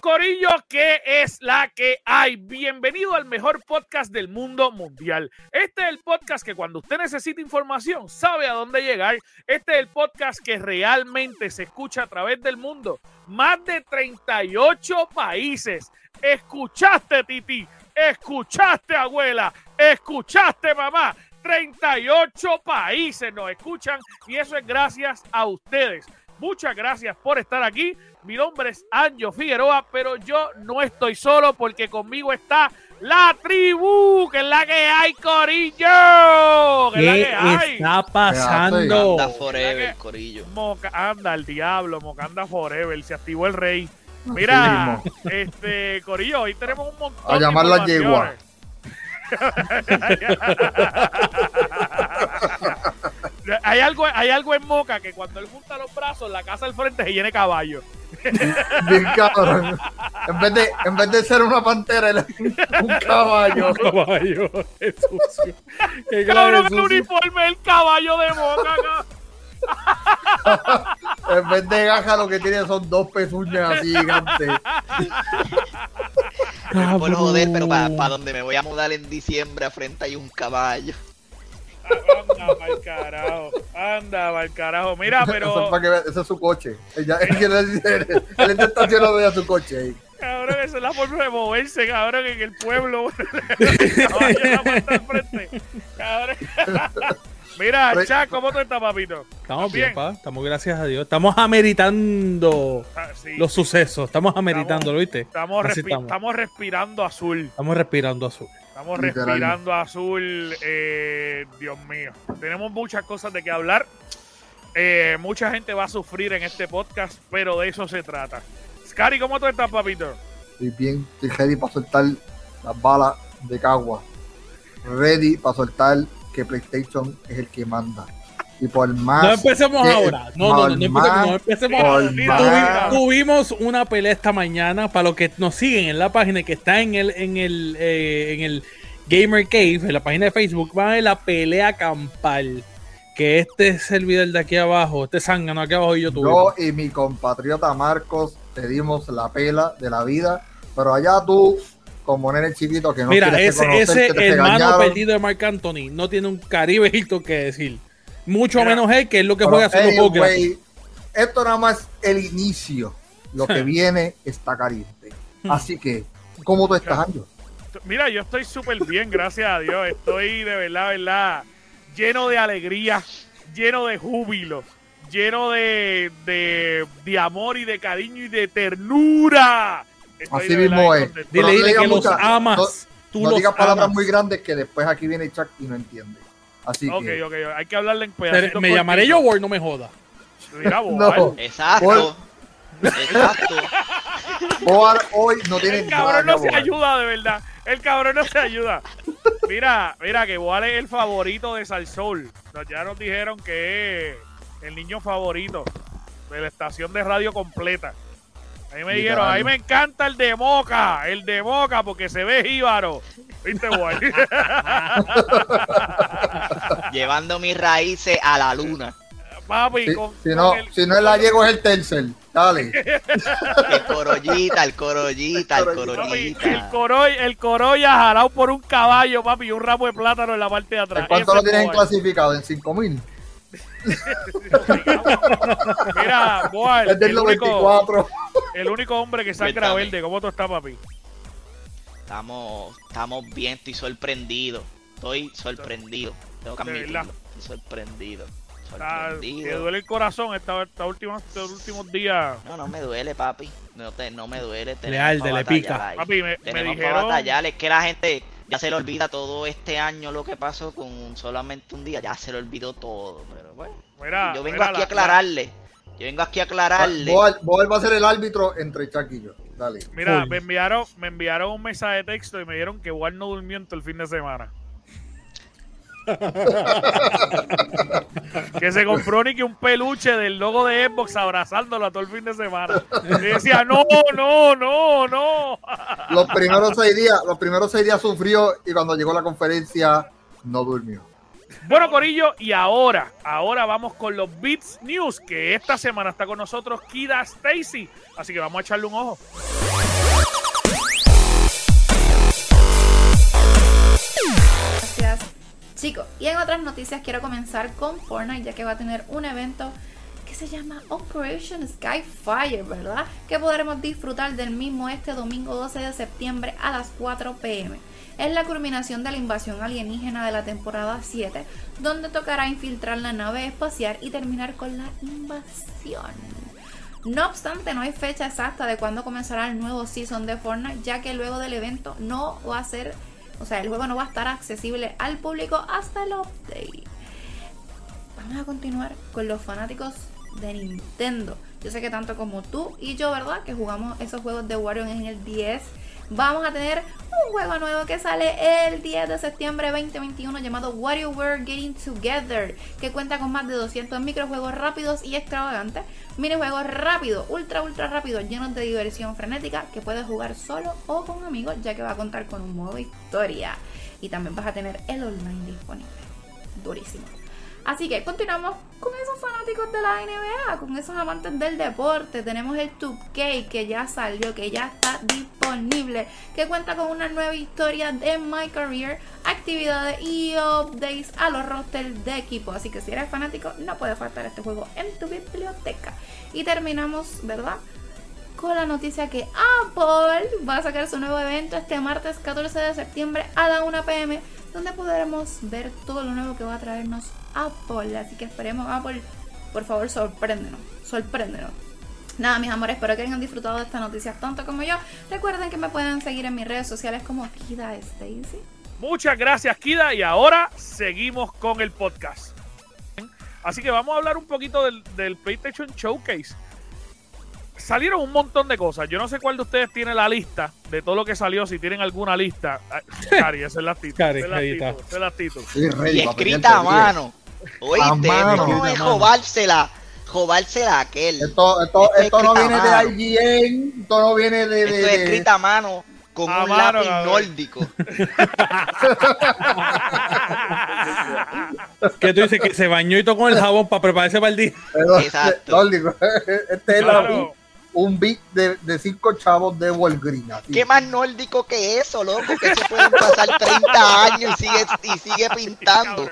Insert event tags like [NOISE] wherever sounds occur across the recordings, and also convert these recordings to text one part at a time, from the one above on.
Corillo, que es la que hay. Bienvenido al mejor podcast del mundo mundial. Este es el podcast que cuando usted necesita información sabe a dónde llegar. Este es el podcast que realmente se escucha a través del mundo. Más de 38 países. Escuchaste Titi, escuchaste abuela, escuchaste mamá. 38 países nos escuchan y eso es gracias a ustedes. Muchas gracias por estar aquí. Mi nombre es Anjo Figueroa, pero yo no estoy solo porque conmigo está la tribu, que es la que hay, Corillo. Que ¿Qué es la que hay. está pasando? Anda forever, corillo. Moca, anda el diablo, Mocanda Forever, se activó el rey. Mira, este, Corillo, hoy tenemos un montón A llamar la yegua. [LAUGHS] hay, algo, hay algo en Moca que cuando él junta los brazos, la casa al frente se llena de caballo. Bien cabrón. En vez de, en vez de ser una pantera, es un, un caballo. Caballo, qué sucio. Qué Cabrón, el sucio. uniforme del caballo de cabrón. En vez de gaja, lo que tiene son dos pezuñas así gigantes. Por joder, pero para donde me voy a mudar en diciembre, a frente hay un caballo. Anda pa'l carajo. Anda pa'l carajo. Mira, Eso, es pero. para que vea- ese es su coche. Ella, él, quiere decir, él está estacionado ya su coche ahí. Cabrón, esa es la forma de moverse, cabrón, en el pueblo. [LAUGHS] [LAUGHS] En la frente. Cabrón. [LAUGHS] Mira, Chac, ¿cómo tú estás, papito? Estamos Bien. bien, pa. Estamos, gracias a Dios. Estamos ameritando Ah, sí. los sucesos. Estamos ameritándolo, ¿viste? Estamos, Así respi- estamos. estamos respirando azul. Estamos respirando azul. Estamos respirando azul. eh, Dios mío. Tenemos muchas cosas de qué hablar. Eh, mucha gente va a sufrir en este podcast, pero de eso se trata. Scary, ¿cómo tú estás, papito? Estoy bien, estoy ready para soltar las balas de Cagua. Ready para soltar que PlayStation es el que manda. Y por más. No empecemos que- ahora. No, no, no, no empecemos. No empecemos ahora. Tuvi-. Tuvimos una pelea esta mañana para los que nos siguen en la página que está en el en el eh, en el Gamer Cave, en la página de Facebook, va a ver la pelea campal. Que este servidor de aquí abajo, este zángano aquí abajo y yo Yo tuvimos. y mi compatriota Marcos te dimos la pela de la vida, pero allá tú, como nene chiquito que no Mira, ese, reconocer ese que hermano perdido de Marc Anthony no tiene un caribejito que decir. Mucho Mira. menos él, que es lo que juega solo anyway, esto nada más es el inicio. Lo que [LAUGHS] viene está caliente. Hmm. Así que, ¿cómo tú estás, Anjo? Mira, yo estoy súper bien, gracias a Dios. Estoy de verdad, verdad, lleno de alegría, lleno de júbilo, lleno de, de, de amor y de cariño y de ternura. Estoy Así mismo es. Dile, dile digas que los amas. Tú no los digas palabras amas. muy grandes que después aquí viene Chuck y no entiende. Así Ok, que, ok, hay que hablarle en Pero pedacitos. me llamaré yo. Word, no me joda. Mira, [LAUGHS] No. Exacto. Exacto. [LAUGHS] Boar hoy no tiene El cabrón no se ayuda, de verdad. El cabrón no se ayuda. Mira, mira, que Boal es el favorito de Salsol. Ya nos dijeron que es el niño favorito de la estación de radio completa. A mí me dijeron, a mí me encanta el de Moca, el de Moca, porque se ve jíbaro. ¿Viste, Boal? [LAUGHS] Llevando mis raíces a la luna. Papi, Si, con, si con no, el- si no es la Diego es el tercer. Dale. El corollita, el corollita, el Papi, el, corollita. coroy, el Corolla jalado por un caballo, papi, y un ramo de plátano en la parte de atrás. ¿En cuánto Ese lo tienen clasificado? ¿En 5000? Mira, Boal, Es del el único, 94. el único hombre que sangra verde. ¿Cómo tú estás, papi? Estamos, estamos bien, estoy sorprendido. Estoy sorprendido. Tengo que admitirlo. Estoy sorprendido. Te Sorprendido. duele el corazón esta, esta última, estos últimos días. No, no me duele, papi. No, te, no me duele. Leal, Tenemos de pa' le pica. Papi, me, me dijeron. Es que la gente, ya se le olvida todo este año lo que pasó con solamente un día, ya se le olvidó todo. Pero bueno, Mira, yo vengo mira, aquí la- a aclararle. Yo vengo aquí a aclararle. Boal, Boal va a ser el árbitro entre Chuck y yo. Dale. Mira, me enviaron, me enviaron un mensaje de texto y me dijeron que Wal no durmió en todo el fin de semana. Que se compró ni que un peluche del logo de Xbox abrazándolo a todo el fin de semana. Y decía, no, no, no, no. Los primeros seis días, los primeros seis días sufrió y cuando llegó la conferencia no durmió. Bueno, Corillo, y ahora, ahora vamos con los Beats News, que esta semana está con nosotros Kida Stacy. Así que vamos a echarle un ojo. Chicos. Y en otras noticias quiero comenzar con Fortnite, ya que va a tener un evento que se llama Operation Skyfire, ¿verdad? Que podremos disfrutar del mismo este domingo 12 de septiembre a las 4 pm. Es la culminación de la invasión alienígena de la temporada 7, donde tocará infiltrar la nave espacial y terminar con la invasión. No obstante, no hay fecha exacta de cuándo comenzará el nuevo season de Fortnite, ya que luego del evento no va a ser, o sea, el juego no va a estar accesible al público hasta el update. Vamos a continuar con los fanáticos de Nintendo. Yo sé que tanto como tú y yo, ¿verdad? Que jugamos esos juegos de Wario en el 10. Vamos a tener un juego nuevo que sale el 10 de septiembre 2021 llamado WarioWare Getting Together, que cuenta con más de 200 microjuegos rápidos y extravagantes, minijuegos rápidos, ultra ultra rápidos, llenos de diversión frenética que puedes jugar solo o con amigos, ya que va a contar con un modo historia y también vas a tener el online disponible. Durísimo. Así que continuamos con esos fanáticos de la NBA, con esos amantes del deporte. Tenemos el 2K que ya salió, que ya está disponible, que cuenta con una nueva historia de My Career, actividades y updates a los rosters de equipo. Así que si eres fanático, no puede faltar este juego en tu biblioteca. Y terminamos, ¿verdad? con la noticia que Apple va a sacar su nuevo evento este martes 14 de septiembre a la 1 pm, donde podremos ver todo lo nuevo que va a traernos Apple. Así que esperemos Apple, por favor, sorpréndenos, sorpréndenos. Nada, mis amores, espero que hayan disfrutado de estas noticias tanto como yo. Recuerden que me pueden seguir en mis redes sociales como Kida Stacy. Muchas gracias, Kida. Y ahora seguimos con el podcast. Así que vamos a hablar un poquito del, del PlayStation Showcase. Salieron un montón de cosas. Yo no sé cuál de ustedes tiene la lista de todo lo que salió, si tienen alguna lista. Ah, [LAUGHS] Cari, esa es la actitud. Cari, esa es la actitud, esa es la actitud. Sí, ready, Y escrita a mano. Oíste, mano, esto no es a mano. robársela, robársela a aquel. Esto, esto, Esto es esto no viene de. IGN, esto no viene de. de- Esto es escrita a mano con A un mano, lápiz cabrón. nórdico. [LAUGHS] Que tú dices que se bañó y tocó el jabón para prepararse para el día. Pero, Exacto. no, digo, [LAUGHS] este es la- Claro. un beat de, de cinco chavos de Walgreens. así. ¿Qué más nórdico que eso, loco? Que se pueden pasar 30 años y sigue, y sigue pintando.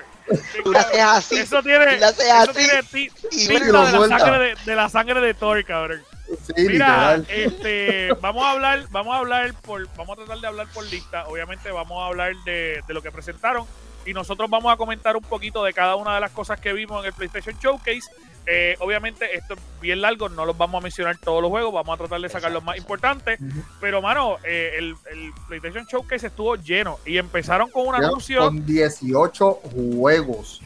Tú lo haces así. Eso tiene, haces eso así, tiene y de la, sangre de, de la sangre de Thor, cabrón. Sí, Mira, literal. este, vamos a hablar, vamos a hablar por, vamos a tratar de hablar por lista. Obviamente vamos a hablar de, de lo que presentaron y nosotros vamos a comentar un poquito de cada una de las cosas que vimos en el PlayStation Showcase. Eh, obviamente esto es bien largo, no los vamos a mencionar todos los juegos, vamos a tratar de sacar los más importantes. Pero mano, eh, el, el PlayStation Showcase estuvo lleno y empezaron con un Ya anuncio. Con 18 juegos.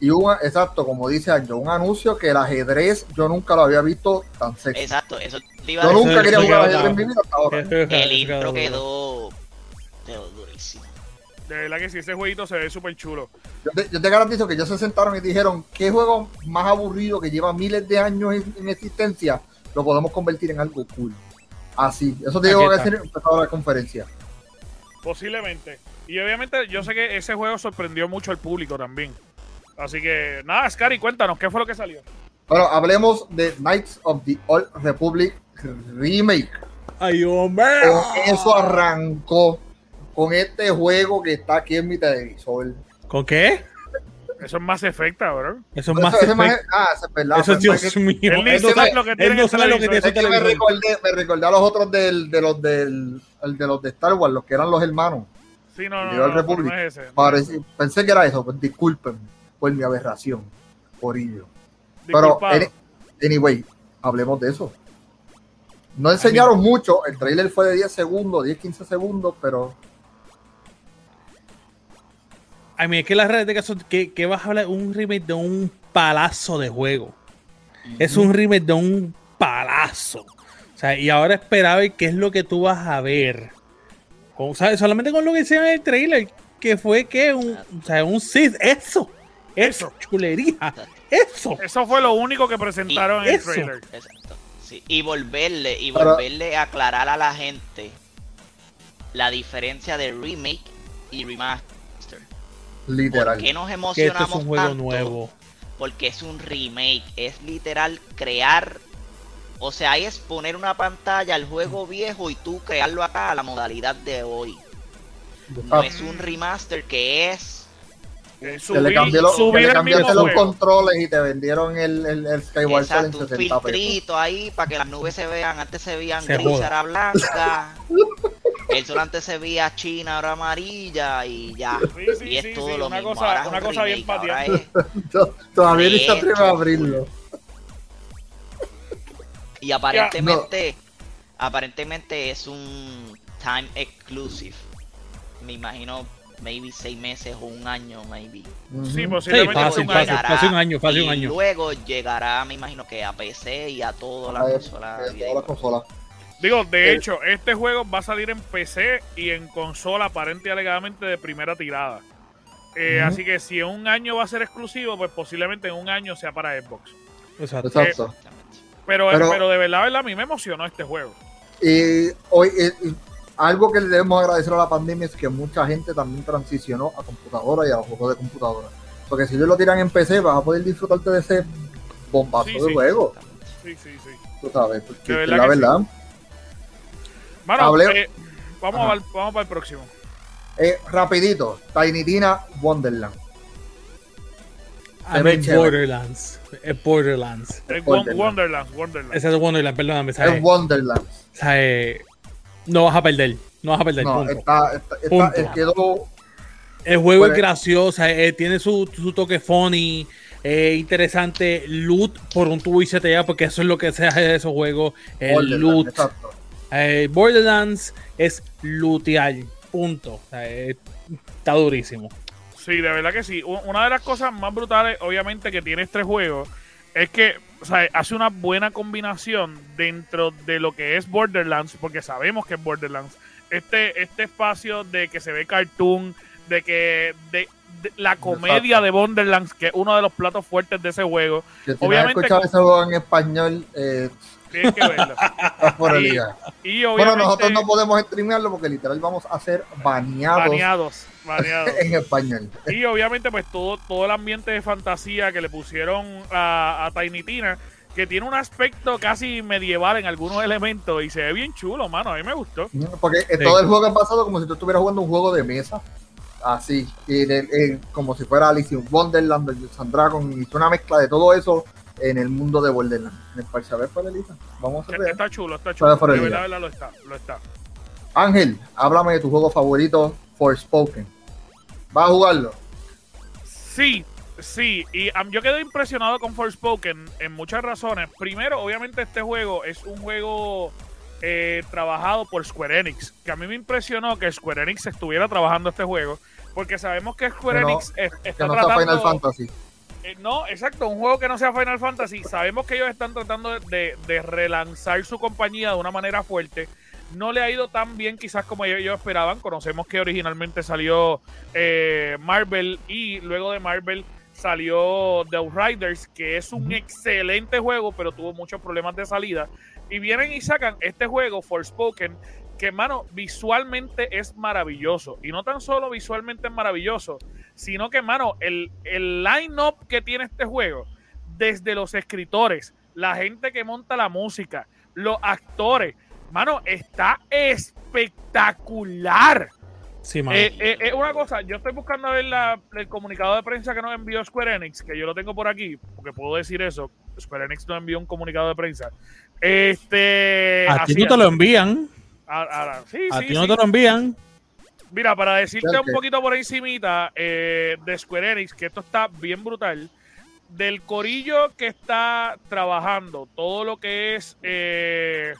Y un, exacto, como dice Anjo, un anuncio que el ajedrez yo nunca lo había visto tan sexy. Exacto, eso te iba a Yo decir. nunca quería eso jugar ajedrez en mi vida hasta ahora. El intro quedó, quedó durísimo. De verdad que sí, ese jueguito se ve súper chulo. Yo te, yo te garantizo que ellos se sentaron y dijeron, ¿qué juego más aburrido que lleva miles de años en, en existencia lo podemos convertir en algo cool? Así, eso te digo que decir empezó la conferencia. Posiblemente. Y obviamente yo sé que ese juego sorprendió mucho al público también. Así que nada, Scary, cuéntanos, ¿qué fue lo que salió? Bueno, hablemos de Knights of the Old Republic Remake. Ay, hombre. Con eso arrancó con este juego que está aquí en mi televisor. ¿Con qué? Eso es más efecta, bro. Eso es Eso, más efecto. ah, ese es verdad. Eso es Dios que- mío. Él Él no sabe sabe lo que él tiene no en sabe lo que televisor. tiene ese es que me recordé, me recordé a los otros del, de los del el de los de Star Wars, los que eran los hermanos. Sí, no, no, no, es ese. Parece- pensé que era eso, pues disculpen por mi aberración, por ello. Pero, anyway, hablemos de eso. No enseñaron mucho, el trailer fue de 10 segundos, 10, 15 segundos, pero A mí es que la realidad de caso que, que vas a hablar un remake de un palazo de juego. Es un remake de un palazo. O sea, y ahora esperaba qué es lo que tú vas a ver. ¿sabes? Solamente con lo que hicieron en el trailer, que fue que un, o sea, un Sith, eso, eso, chulería, eso. Eso fue lo único que presentaron en el trailer. Exacto. Sí, Y volverle, y Pero- volverle a aclarar a la gente la diferencia de remake y remaster. ¿Por Literal. qué nos Que esto es emocionamos un juego tanto? nuevo. Porque es un remake, es literal crear, o sea, es poner una pantalla al juego viejo y tú crearlo acá a la modalidad de hoy. No Ah, es un remaster que es que subir le, los, cambiaste los juego. controles y te vendieron el, el, el Skyward Sword en exacto, un 60 pesos. filtrito ahí para que las nubes se vean, antes se veían Se gris, ahora blanca. [LAUGHS] El sol antes se veía china, ahora amarilla y ya. Sí, sí, y es sí, todo sí, lo una mismo. cosa- ahora es una un cosa bien remake, ahora pateada. es- [LAUGHS] To- Todavía ni se atreve a abrirlo. Y aparentemente, aparentemente es un time exclusive. Me imagino, maybe seis meses o un año, maybe. Sí, posiblemente Sí, fácil, un fácil. año. fácil un año, fácil y un año. luego llegará, me imagino que a PC y a todas las consolas. Eh. Digo, de Eh. hecho, este juego va a salir en PC y en consola aparente y alegadamente de primera tirada. Eh. Así que si en un año va a ser exclusivo, pues posiblemente en un año sea para Xbox. Exacto. Exacto. Pero, Pero- pero, de verdad, verdad, a mí me emocionó este juego. Y hoy, eh, y algo que le debemos agradecer a la pandemia es que mucha gente también transicionó a computadora y a los juegos de computadora. Porque si ellos lo tiran en PC, vas a poder disfrutarte de ese bombazo Sí, de sí. juego. Sí, sí, sí. Tú sabes, porque De la verdad. Mano, eh, vamos, Ajá. vamos para el próximo. Eh, rapidito, Tiny Tina Wonderland. I se ve mean, chévere. Borderlands. Es Borderlands. Eh, Wonderland. Wonderland, Wonderland. Ese es Wonderland, perdóname. ¿sabes? Es Wonderland. ¿sabes? No vas a perder. No vas a perder. No, punto. está, está, está- Punto. eh, quedó El juego Bueno. es gracioso, eh, tiene su, su toque funny, eh, interesante, loot por un tubo y se te porque eso es lo que se hace de esos juegos, el loot. exacto. Eh, Borderlands es lootear, punto. O sea, eh, está durísimo. Sí, de verdad que sí. Una de las cosas más brutales, obviamente, que tiene este juego es que o sea, hace una buena combinación dentro de lo que es Borderlands, porque sabemos que es Borderlands. Este, este espacio de que se ve cartoon, de que de, de la comedia Exacto. de Borderlands, que es uno de los platos fuertes de ese juego, Que si no has Obviamente- escuchado ese juego en español, eh, tienes que verlo. Y-. Y Bueno, nosotros no podemos streamearlo porque literal vamos a ser baneados baneados, baneados. [LAUGHS] en español. Y obviamente, pues todo, todo el ambiente de fantasía que le pusieron a, a Tiny Tina, que tiene un aspecto casi medieval en algunos elementos y se ve bien chulo, mano. A mí me gustó. Porque eh, Sí. todo el juego ha pasado como si tú estuvieras jugando un juego de mesa. Así. Y de- eh, como si fuera Alice in Wonderland, Dungeons and Dragons. Y una mezcla de todo eso en el mundo de Borderlands. En el parche, a ver. Vamos a ver. Está chulo, está Está chulo. De verdad, verdad, lo está, lo está. Ángel, háblame de tu juego favorito, Forspoken. ¿Vas a jugarlo? Sí, sí. Y am, yo quedé impresionado con Forspoken en muchas razones. Primero, obviamente, este juego es un juego eh, trabajado por Square Enix. Que a mí me impresionó que Square Enix estuviera trabajando este juego. Porque sabemos que Square Que no- Enix es- Que está no sea tratando... Final Fantasy. Eh, no, exacto, un juego que no sea Final Fantasy. Sabemos que ellos están tratando de, relanzar su compañía de una manera fuerte. No le ha ido tan bien quizás como ellos, ellos esperaban. Conocemos que originalmente salió eh, Marvel y luego de Marvel salió The Outriders, que es un excelente juego, pero tuvo muchos problemas de salida. Y vienen y sacan este juego, Forspoken, que, mano, visualmente es maravilloso. Y no tan solo visualmente es maravilloso, sino que, mano, el, el line-up que tiene este juego, desde los escritores, la gente que monta la música, los actores, mano, está espectacular. Sí, mano. Eh, eh, eh, una cosa, yo estoy buscando a ver la- el comunicado de prensa que nos envió Square Enix, que yo lo tengo por aquí, porque puedo decir eso. Square Enix nos envió un comunicado de prensa. Este. a ti no te lo envían. A- a- sí, A sí, ti no sí. te lo envían. Mira, para decirte un poquito por encimita eh, de Square Enix, que esto está bien brutal, del corillo que está trabajando todo lo que es eh,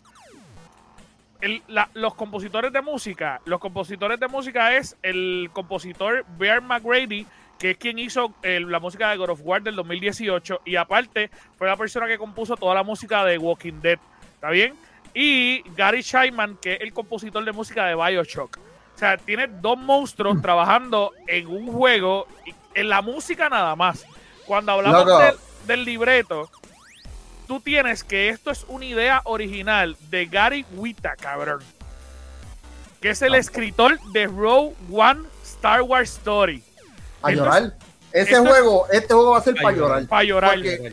el- la- los compositores de música, los compositores de música es el compositor Bear McGrady, que es quien hizo eh, la música de God of War del 2018 y aparte fue la persona que compuso toda la música de Walking Dead, ¿está bien? Y Gary Scheinman, que es el compositor de música de BioShock. O sea, tiene dos monstruos trabajando en un juego, y- en la música nada más. Cuando hablamos del, del libreto, tú tienes que esto es una idea original de Gary Wita, cabrón. Que es el escritor de Rogue One Star Wars Story. A Esto llorar. Ese esto es- juego, este juego va a ser Pa' para llorar. llorar. Para llorar. Porque-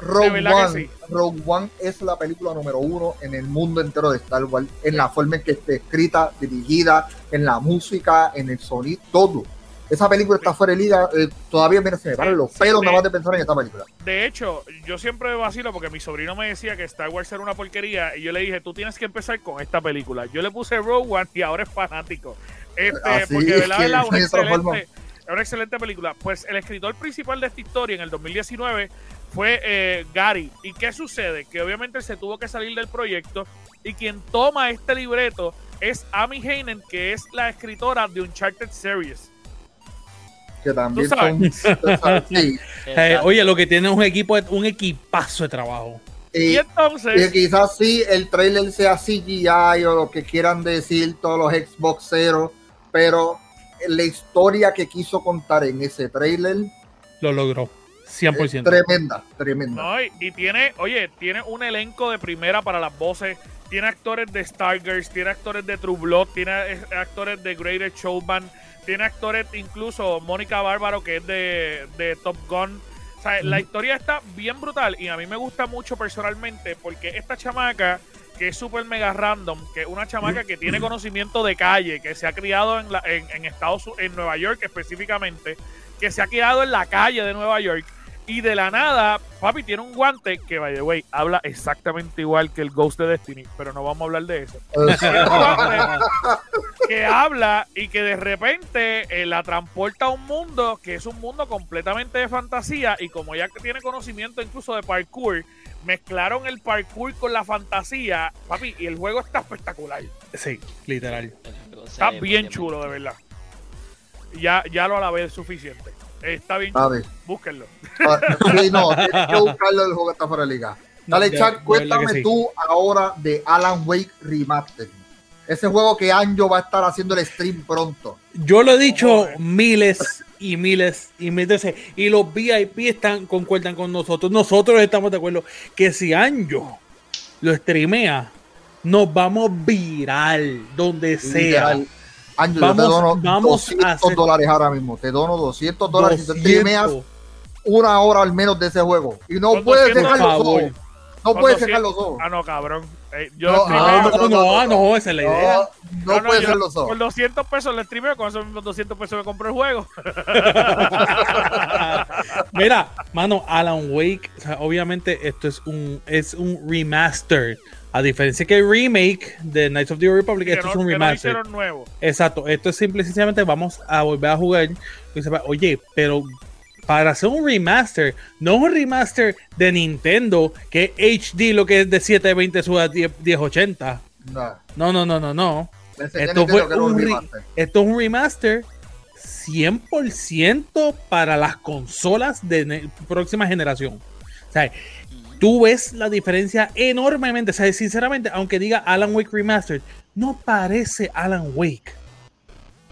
Rogue One, sí. Rogue One es la película número uno en el mundo entero de Star Wars, en la forma en que está escrita, dirigida, en la música, en el sonido, todo. Esa película está fuera de liga, eh, todavía mira, se me paran los pelos nada más de pensar en esta película. De hecho, yo siempre vacilo porque mi sobrino me decía que Star Wars era una porquería y yo le dije, tú tienes que empezar con esta película. Yo le puse Rogue One y ahora es fanático. Este, Así porque de verdad, una excelente, una excelente película. Pues el escritor principal de esta historia en el 2019 fue eh, Gary. ¿Y qué sucede? Que obviamente se tuvo que salir del proyecto y quien toma este libreto es Amy Heinen, que es la escritora de Uncharted Series. Que también son. tú sabes, [LAUGHS] sí. [LAUGHS] Eh, oye, lo que tiene es un equipo, un equipazo de trabajo. Y Y, y entonces, quizás sí el trailer sea CGI o lo que quieran decir todos los Xboxeros, pero la historia que quiso contar en ese trailer Lo logró. 100%. es tremenda, tremenda. No, y, y tiene, oye, tiene un elenco de primera para las voces. Tiene actores de Stargirls, tiene actores de True Blood, tiene actores de Greatest Showman, tiene actores incluso Mónica Bárbaro, que es de, de Top Gun. O sea, la historia está bien brutal y a mí me gusta mucho personalmente porque esta chamaca, que es súper mega random, que es una chamaca que tiene conocimiento de calle, que se ha criado en, la, en, en Estados en Nueva York específicamente, que se ha criado en la calle de Nueva York y de la nada, papi tiene un guante que, by the way, habla exactamente igual que el Ghost de Destiny, pero no vamos a hablar de eso. [LAUGHS] Que habla y que de repente eh, la transporta a un mundo que es un mundo completamente de fantasía y como ella tiene conocimiento incluso de parkour, mezclaron el parkour con la fantasía, papi, y el juego está espectacular. Sí, literal. Está bien chulo, de verdad. Ya, ya lo alabé suficiente. Está bien A chulo. ver. Búsquenlo. Ah, Sí, no, [LAUGHS] tienes que buscarlo el juego que está fuera de liga. Dale, Chuck, verdad cuéntame sí. tú ahora de Alan Wake Remastered. Ese juego que Anjo va a estar haciendo el stream pronto. Yo lo he dicho Joder. miles y miles y miles de veces. Y los VIP están, concuerdan con nosotros. Nosotros estamos de acuerdo que si Anjo lo streamea, nos vamos viral donde sea. Literal. Vamos- yo te dono vamos a 200 hacer- dólares ahora mismo. Te dono 200 dólares si te 200. streameas una hora al menos de ese juego. Y no puedes 200, dejar los ojos. No puedes 200 dejar los ojos. Ah, no, cabrón. Eh, yo No, Ah, no, no, no, no, no, ah, no, esa es la idea. No, no, No, no, puedes dejar los ojos. Por 200 pesos le streameo, con esos mismos 200 pesos me compro el juego. [LAUGHS] Mira, mano, Alan Wake, o sea, obviamente esto es un, es un remaster. A diferencia que el remake de Knights of the Old Republic, que, esto no, es un no remaster. nuevo. Exacto, esto es simple y sencillamente vamos a volver a jugar. Y sepa, Oye, pero para hacer un remaster, no un remaster de Nintendo, que es HD lo que es de 720 sube a 10 1080. No, No, no, no, no, no. Esto fue un remaster. Esto es un remaster 100% para las consolas de próxima generación. O sea, tú ves la diferencia enormemente. O sea, sinceramente, aunque diga Alan Wake Remastered, no parece Alan Wake.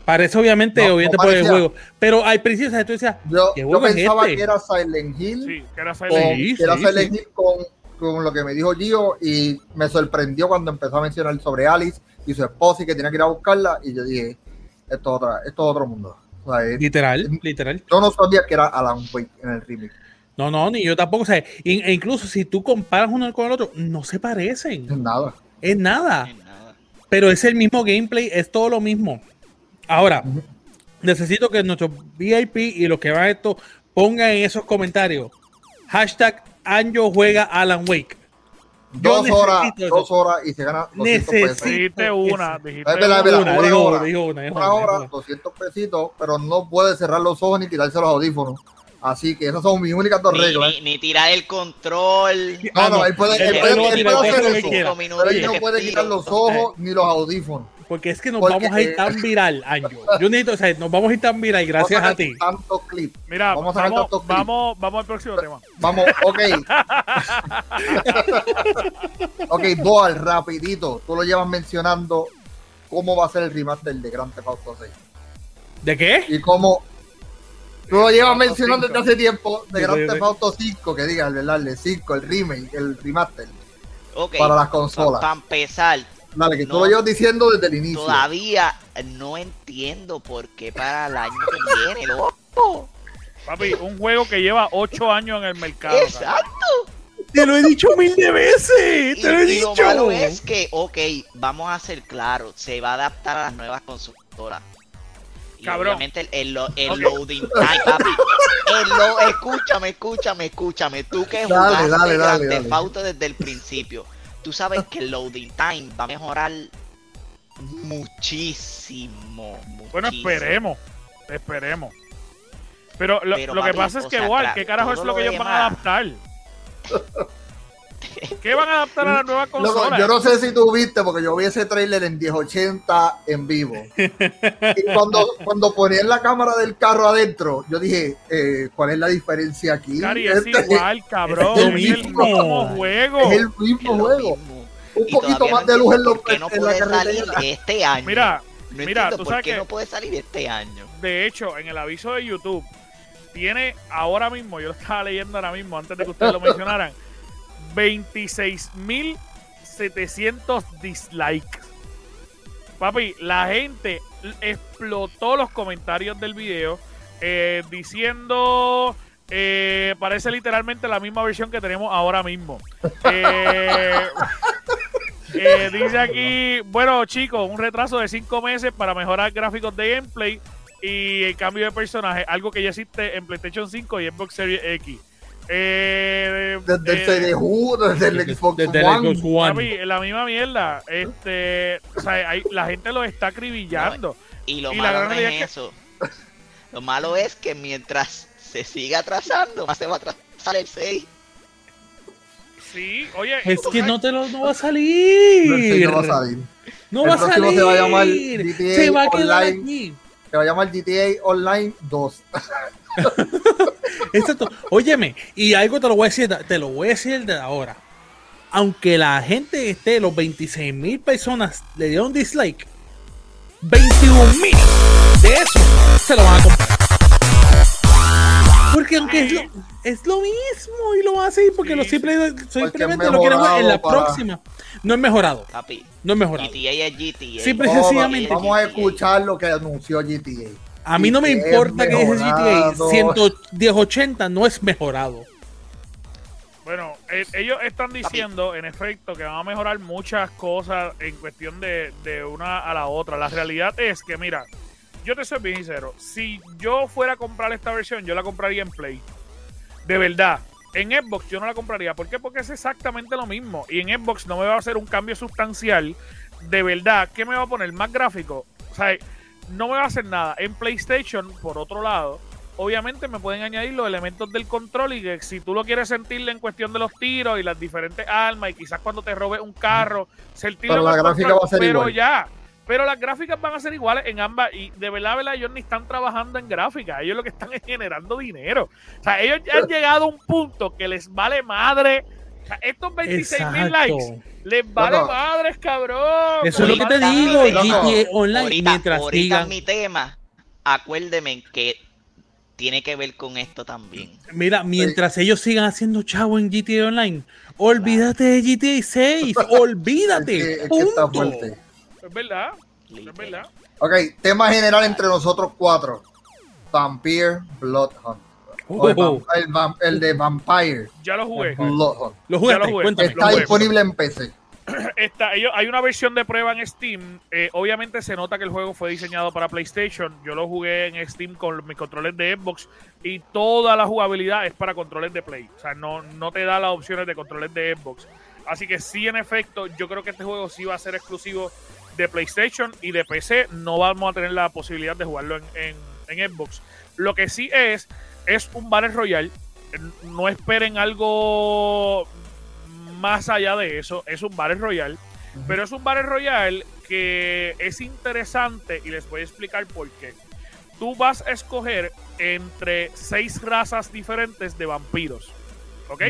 Parece obviamente, No, no obviamente por el juego. Pero al principio, o sea, tú decías, Yo, ¿Qué yo juego es pensaba este? que era Silent Hill. Sí, que era con, Silent Hill. Sí, que era sí, Silent sí. Hill con, con lo que me dijo Gio y me sorprendió cuando empezó a mencionar sobre Alice y su esposa y que tenía que ir a buscarla y yo dije, esto es, otra, esto es otro mundo. O sea, es- literal, literal. yo no sabía que era Alan Wake en el remake. No, no, ni yo tampoco. O sea, in- e incluso si tú comparas uno con el otro, no se parecen. Nada. Es nada. Ni nada. Pero es el mismo gameplay, es todo lo mismo. Ahora, necesito que nuestros VIP y los que van a esto pongan en esos comentarios. Hashtag Anjo juega Alan Wake. Yo Dos horas, eso. dos horas y se gana 200 pesos. Necesito- Dijiste una, dijiste Es verdad, es una. Una, una dijo hora. una, dijo una, dijo Una una, hora, dijo una. 200 pesitos, pero no puede cerrar los ojos ni quitarse los audífonos. Así que esas son mis únicas dos reglas. ni- ni tirar el control. No, no, él puede, él Él puede, a él hacer eso, pero él no puede quitar los ojos ni los audífonos. Porque es que nos Porque- vamos a ir tan viral, Anjo. [LAUGHS] Yo necesito, o sea, nos vamos a ir tan viral gracias Vamos a ti. sacar Tantos clips. Mira, Vamos vamos, a sacar vamos, tantos clips. vamos, vamos al próximo tema. Vamos, ok. [LAUGHS] ok, Boal, rapidito. Tú lo llevas mencionando cómo va a ser el remaster de Grand Theft Auto 6. ¿De qué? Y cómo... Tú lo llevas mencionando 5. desde hace tiempo de Grand sí, Theft. Auto 5, que diga, ¿verdad? El 5, el remake, el remaster, Ok, para las consolas. Para empezar, Dale, que tú No. lo llevas diciendo desde el inicio. todavía no entiendo por qué para el año que viene, [LAUGHS] loco. Papi, un juego que lleva 8 años en el mercado. Exacto. Te lo he dicho mil de veces. Y, Te lo he y lo dicho. malo es que, ok, vamos a ser claros, se va a adaptar a las nuevas consolas. Y Cabrón. obviamente el, loading time, papi. El lo- escúchame, escúchame, escúchame. Tú que Dale, jugaste dale, desde el principio, tú sabes que el loading time va a mejorar muchísimo. Bueno, esperemos. Esperemos. Pero lo, Pero, lo que papi, pasa es que sea, igual, ¿qué carajo es lo que lo ellos van a adaptar? [LAUGHS] ¿Qué van a adaptar a la nueva Loco, consola? yo no sé si tú viste, porque yo vi ese trailer en 1080 en vivo. Y cuando, cuando ponían la cámara del carro adentro, yo dije, eh, ¿cuál es la diferencia aquí? Cari, es Este igual, cabrón. es el mismo. mismo juego. es el mismo juego. mismo. Un Y poquito más no de luz en, los- no en la puede salir carretera. este año. Mira, no mira, tú por sabes qué que- no puede salir este año. De hecho, en el aviso de YouTube, tiene ahora mismo, yo lo estaba leyendo ahora mismo, antes de que ustedes lo mencionaran, 26.700 dislikes. Papi, la gente explotó los comentarios del video eh, diciendo... eh, parece literalmente la misma versión que tenemos ahora mismo. [LAUGHS] Eh, eh, dice aquí, bueno chicos, un retraso de 5 meses para mejorar gráficos de gameplay y el cambio de personaje, algo que ya existe en PlayStation 5 y Xbox Series X. Eh, Desde el eh, CD desde el Xbox One. Xbox One. papi, la misma mierda. Este, o sea, hay- la gente lo está acribillando. Y lo Y malo no es que- eso. Lo malo es que mientras se siga atrasando, más se va a atrasar el 6. Sí, oye, Es que no te lo no va a salir. Sí, no va a salir. No El va a próximo salir. se va a llamar GTA se va a quedar Online. aquí. Se va a llamar GTA Online 2. [LAUGHS] [LAUGHS] Exacto. Óyeme, y algo te lo voy a decir, te lo voy a decir de ahora. Aunque la gente esté, los 26 mil personas le dieron dislike, 21 mil de eso se lo van a comprar. Porque aunque es lo, es lo mismo y lo van a seguir porque Sí, los simple- simplemente lo quieren jugar en la para- próxima. No es mejorado, Papi, no es mejorado. GTA es GTA. Simple y Vamos, sencillamente. vamos a escuchar lo que anunció GTA. A mí no me y que es importa que dice GTA mejorado. 11080 no es mejorado. Bueno, eh, ellos están diciendo, en efecto, que van a mejorar muchas cosas en cuestión de, de una a la otra. La realidad es que, mira, yo te soy bien sincero. Si yo fuera a comprar esta versión, yo la compraría en Play. De verdad. En Xbox yo no la compraría. ¿Por qué? Porque es exactamente lo mismo. Y en Xbox no me va a hacer un cambio sustancial. De verdad, ¿qué me va a poner? ¿Más gráfico? O sea, no me va a hacer nada. En PlayStation, por otro lado, obviamente me pueden añadir los elementos del control y que si tú lo quieres sentir en cuestión de los tiros y las diferentes armas y quizás cuando te robes un carro, sentirlo Pero la el gráfica control, va a ser pero igual. ya. Pero las gráficas van a ser iguales en ambas y de verdad, verdad, ellos ni están trabajando en gráficas, ellos lo que están es generando dinero. O sea, ellos ya han llegado a un punto que les vale madre. O sea, estos 26 mil likes les vale Loco. madres, cabrón. Eso es lo que te digo, GTA Online, ahorita, mientras ahorita digan, mi tema, acuérdeme que tiene que ver con esto también. mira, mientras ellos sigan haciendo chavo en GTA Online, olvídate de GTA 6, [LAUGHS] olvídate, Es que- es que está fuerte. Es verdad, es verdad. Ok, tema general entre nosotros cuatro. Vampire Bloodhunt. El, de Vampire Ya lo jugué. Lo lo jugué. Lo Está jugué. disponible en PC. [CLEARS THROAT] Está, ellos, hay una versión de prueba en Steam. eh, obviamente se nota que el juego fue diseñado para PlayStation. Yo lo jugué en Steam con mis controles de Xbox y toda la jugabilidad es para controles de Play. O sea, no, no te da las opciones de controles de Xbox. Así que sí, en efecto, yo creo que este juego sí va a ser exclusivo de PlayStation y de PC. No vamos a tener la posibilidad de jugarlo en, en- en Xbox. Lo que sí es, es un Battle Royale. No esperen algo más allá de eso. Es un Battle Royale. Pero es un Battle Royale que es interesante y les voy a explicar por qué. Tú vas a escoger entre seis razas diferentes de vampiros. ¿Ok?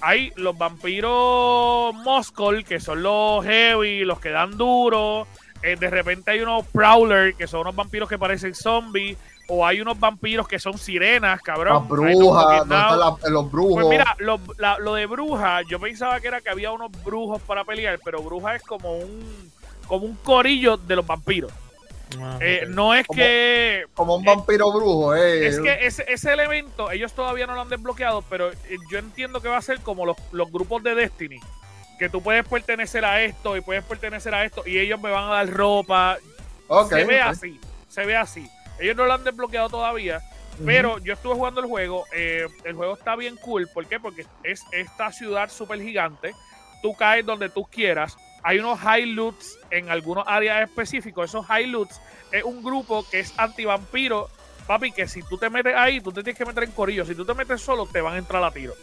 Hay los vampiros Moscol, que son los heavy, los que dan duro. Eh, de repente hay unos Prowler, que son unos vampiros que parecen zombies. O hay unos vampiros que son sirenas, cabrón. Las brujas, fucking ¿dónde están now. las- los brujos. Pues mira, lo, la- lo de bruja, yo pensaba que era que había unos brujos para pelear, pero bruja es como un como un corillo de los vampiros. Ah, Eh, no es Como- que como un eh, vampiro brujo, eh. es que ese, ese elemento ellos todavía no lo han desbloqueado, pero eh, yo entiendo que va a ser como los, los grupos de Destiny, que tú puedes pertenecer a esto y puedes pertenecer a esto y ellos me van a dar ropa. Se ve así, se ve así. Ellos no lo han desbloqueado todavía, pero yo estuve jugando el juego. eh, el juego está bien cool. ¿Por qué? Porque es esta ciudad súper gigante. Tú caes donde tú quieras. Hay unos high loots en algunos áreas específicos. Esos high loots es un grupo que es antivampiro. Papi, que si tú te metes ahí, tú te tienes que meter en corillo. Si tú te metes solo, te van a entrar a tiro.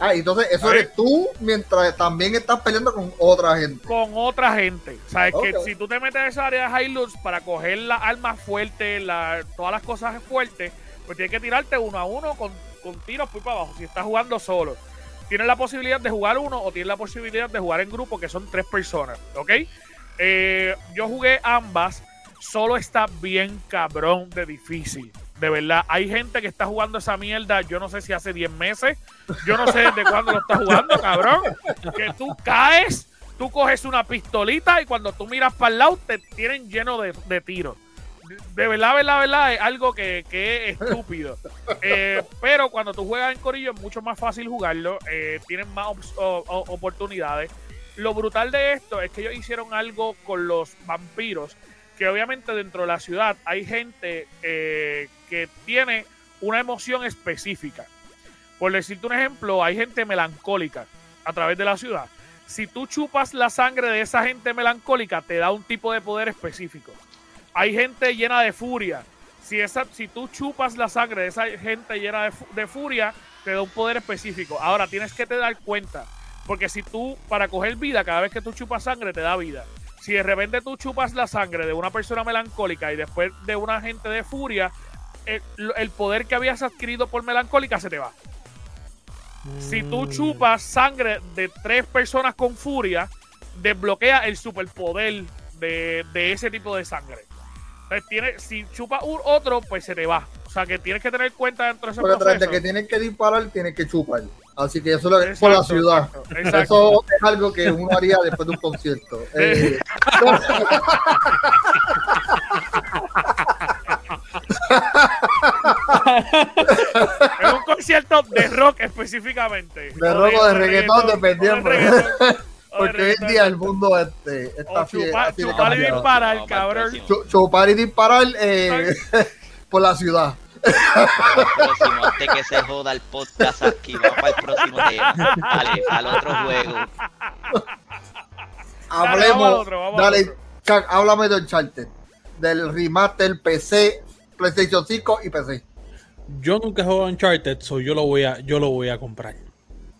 Ah, entonces eso Ahí. eres tú mientras también estás peleando con otra gente. Con otra gente. Sabes que si tú te metes en esa área de high loots para coger las armas fuertes, la- todas las cosas fuertes, pues tienes que tirarte uno a uno con, con tiros por para abajo. Si estás jugando solo, tienes la posibilidad de jugar uno o tienes la posibilidad de jugar en grupo, que son tres personas. ¿Ok? Eh, yo jugué ambas. Solo está bien cabrón de difícil. De verdad, hay gente que está jugando esa mierda, yo no sé si hace 10 meses, yo no sé desde cuándo lo está jugando, cabrón. Que tú caes, tú coges una pistolita y cuando tú miras para el lado te tienen lleno de, de tiros. De, verdad, verdad, verdad, es algo que, que es estúpido. Eh, pero cuando tú juegas en Corillo es mucho más fácil jugarlo, eh, tienen más oportunidades. Lo brutal de esto es que ellos hicieron algo con los vampiros, que obviamente dentro de la ciudad hay gente eh, que tiene una emoción específica. Por decirte un ejemplo, hay gente melancólica a través de la ciudad. Si tú chupas la sangre de esa gente melancólica, te da un tipo de poder específico. Hay gente llena de furia. Si, esa, si tú chupas la sangre de esa gente llena de, de furia, te da un poder específico. Ahora tienes que te dar cuenta. Porque si tú, para coger vida, cada vez que tú chupas sangre, te da vida. Si de repente tú chupas la sangre de una persona melancólica y después de una gente de furia, el, el poder que habías adquirido por melancólica se te va. Si tú Mm. chupas sangre de tres personas con furia, desbloquea el superpoder de, de ese tipo de sangre. Entonces, tiene, si chupas un otro, pues se te va. O sea que tienes que tener cuenta dentro de ese Porque tras de proceso. que tienes que disparar, tienes que chupar. Así que eso es lo que por la ciudad. exacto, exacto. Eso es algo que uno haría después de un concierto. [LAUGHS] Eh, Es un concierto de rock específicamente. De O rock o de o reggaetón, dependiendo. de [LAUGHS] porque hoy en día el mundo este, está chupa- así de chupar y disparar, cabrón. Chupar y disparar eh, [LAUGHS] por la ciudad. Para el próximo, antes que se joda el podcast aquí, vamos para el próximo tema. Dale, al otro juego. Hablemos. vamos al otro, vamos al dale, otro. Chuck, háblame de Uncharted. Del remaster PC, PlayStation 5 y PC. Yo nunca he jugado Uncharted, so yo lo voy a, yo lo voy a comprar.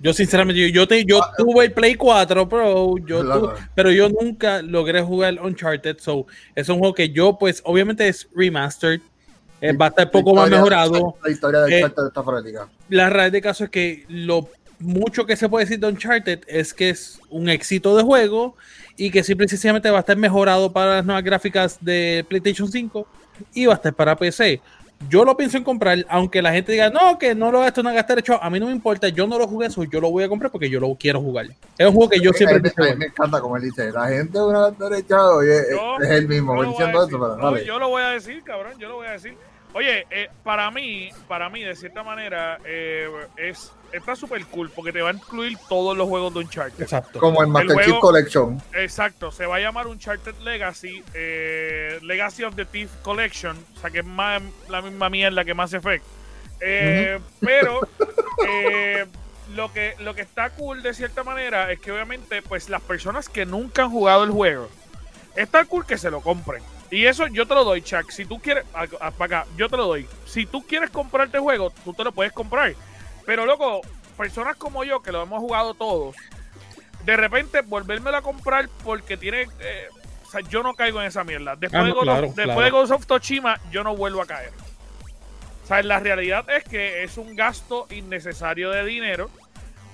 Yo sinceramente, yo, yo, te, yo Ah, tuve el Play 4 Pro, yo Claro. tu- pero yo nunca logré jugar Uncharted, so es un juego que yo pues obviamente es remastered, eh, va a estar poco más mejorado. La historia de Eh, Uncharted está fanática. La realidad de caso es que lo mucho que se puede decir de Uncharted es que es un éxito de juego y que simple y sencillamente va a estar mejorado para las nuevas gráficas de PlayStation 5 y va a estar para PC. Yo lo pienso en comprar, aunque la gente diga, no, que no lo esto no gastar hecho. A mí no me importa, yo no lo jugué eso, yo lo voy a comprar porque yo lo quiero jugar. Es un juego que yo siempre mí- a mí me encanta como él dice, la gente es una derecha, oye, Yo- es el mismo, diciendo eso, pero No, yo lo voy a decir, cabrón, yo lo voy a decir. Oye, eh, para mí, para mí, de cierta manera, eh, es está súper cool porque te va a incluir todos los juegos de Uncharted. Exacto. Como el Master El Chief Collection. Exacto, se va a llamar Uncharted Legacy, eh, Legacy of the Thief Collection, o sea que es más la misma mierda que Mass Effect. Eh, [LAUGHS] Pero eh, lo que lo que está cool de cierta manera es que obviamente pues las personas que nunca han jugado el juego, está cool que se lo compren. Y eso yo te lo doy, Chuck. Si tú quieres, a- a- para acá, yo te lo doy. Si tú quieres comprarte el juego, tú te lo puedes comprar. Pero, loco, personas como yo, que lo hemos jugado todos, de repente volvérmelo a comprar porque tiene. eh, o sea, yo no caigo en esa mierda. Después, Ah, de, no, of- claro, después claro. de Ghost of Tsushima, yo no vuelvo a caer. O sea, la realidad es que es un gasto innecesario de dinero.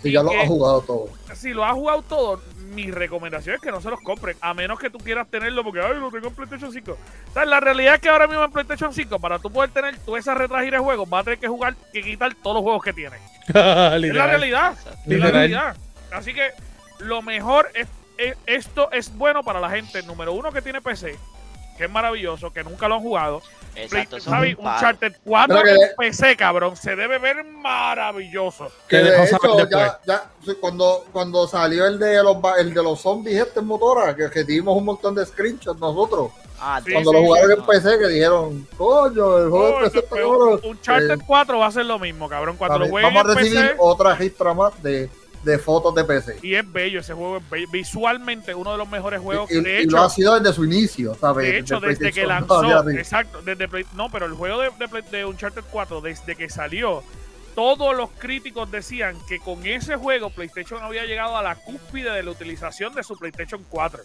Si ya lo has jugado todo. Si lo has jugado todo, mi recomendación es que no se los compren, a menos que tú quieras tenerlo porque, ay, lo tengo en PlayStation 5. O sea, la realidad es que ahora mismo en PlayStation 5, para tú poder tener toda esa retragir de juegos, vas a tener que jugar, que quitar todos los juegos que tienes. [LAUGHS] Es la realidad. Es la realidad. Así que lo mejor es, es- esto es bueno para la gente, número uno, que tiene PC, que es maravilloso, que nunca lo han jugado. Exacto, eso ¿Sabes? es un. Charter 4 Pero en que- PC, cabrón, se debe ver maravilloso. Que de hecho, ya, ya, cuando, cuando salió el de los el de los zombies este en motora, que, que dimos un montón de screenshots nosotros, Ah, Sí, cuando sí, lo jugaron sí, en PC, que dijeron, coño, el juego Oh, de PC está cabrón". un Charter Eh, 4 va a ser lo mismo, cabrón. Cuando lo jueguen Vamos a en recibir PC, otra registra más de, de fotos de PC. y es bello, ese juego es bello. Visualmente uno de los mejores juegos. Y, de y hecho, lo ha sido desde su inicio, ¿sabes? de hecho Desde desde que lanzó, exacto, desde Play- no, pero el juego de, de, Play- de Uncharted 4, desde que salió, todos los críticos decían que con ese juego PlayStation había llegado a la cúspide de la utilización de su PlayStation 4.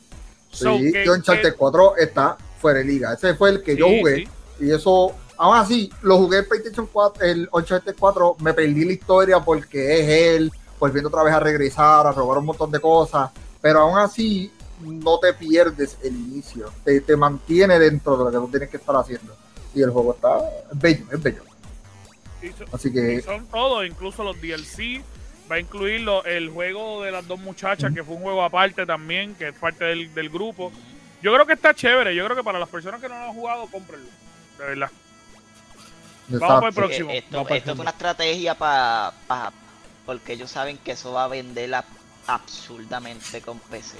So, Sí, que- yo Uncharted que- 4 está fuera de liga. Ese fue el que yo jugué. sí. Y eso, aún así, lo jugué en PlayStation 4, el Uncharted 4, me perdí la historia porque es él, volviendo otra vez a regresar, a robar un montón de cosas, pero aún así no te pierdes el inicio, te, te mantiene dentro de lo que tú tienes que estar haciendo. Y el juego está es bello, es bello. So- Así y que son todos, incluso los DLC. Va a incluir lo- el juego de las dos muchachas, que fue un juego aparte también, que es parte del, del grupo. Yo creo que está chévere. Yo creo que para las personas que no lo han jugado, cómprenlo. De verdad. Vamos para el próximo. Eh, Esto, Vamos para el esto es segundo. una estrategia para. Porque ellos saben que eso va a vender a- absurdamente con PC.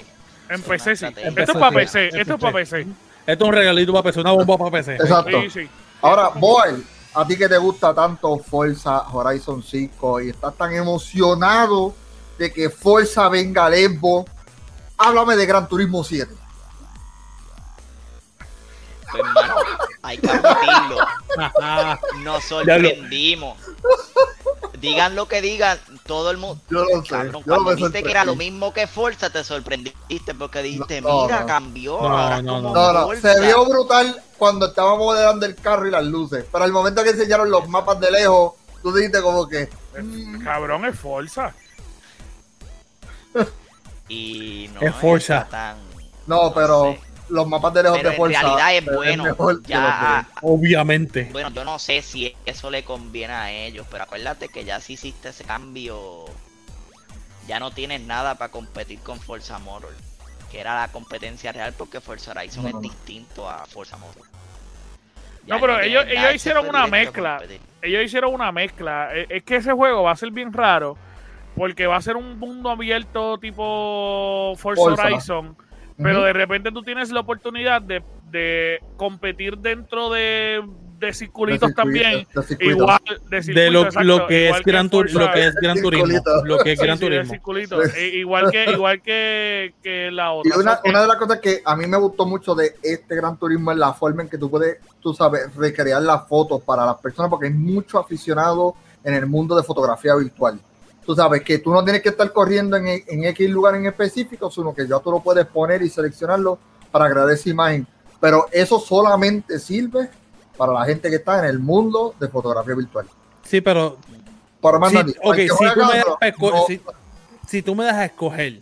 En Es PC sí. estrategia. Esto es para PC. Esto es para PC. Esto es un regalito para PC, una bomba para PC. Exacto. Sí, sí. Ahora, Boel, a ti que te gusta tanto Forza Horizon 5 y estás tan emocionado de que Forza venga a Lembo, háblame de Gran Turismo 7. Pues, hermano, hay que admitirlo. [LAUGHS] Nos sorprendimos. Digan lo que digan, todo el mundo. Yo lo sé. Cabrón, yo cuando me viste que era lo mismo que Forza, te sorprendiste porque dijiste, No, mira, no. cambió. No, ahora no, como No, no, Forza". se vio brutal cuando estábamos modelando el carro y las luces, pero al momento que enseñaron los mapas de lejos, tú dijiste como que Es- Cabrón, es Forza. Y no Es Forza. tan- no, pero sé. Los mapas de lejos Pero de en Forza realidad es bueno. mejor que Ya, Obviamente. bueno, yo no sé si eso le conviene a ellos, pero acuérdate que ya si hiciste ese cambio, ya no tienes nada para competir con Forza Motor, que era la competencia real porque Forza Horizon No, es no, distinto a Forza Motor. No, pero ellos- ellos hicieron una mezcla. Ellos hicieron una mezcla. Es que ese juego va a ser bien raro. Porque va a ser un mundo abierto tipo Forza, Forza. Horizon. Pero de repente tú tienes la oportunidad de, de competir dentro de, de circulitos De también. de. Igual de lo, exacto, lo que igual es Gran Tur- Forza. lo que es Gran Turismo. Lo que es Gran sí, de Turismo. circulitos. Sí. E- igual que, [LAUGHS] igual que, que la Y otra. una, So que- una de las cosas que a mí me gustó mucho de este Gran Turismo es la forma en que tú puedes, tú sabes, recrear las fotos para las personas, porque hay mucho aficionado en el mundo de fotografía virtual. Tú sabes que tú no tienes que estar corriendo en, en X lugar en específico, sino que ya tú lo puedes poner y seleccionarlo para crear esa imagen. Pero eso solamente sirve para la gente que está en el mundo de fotografía virtual. Sí, pero Para más Sí, nadie. si tú me Gandro, das esco- no- si- si tú me dejas escoger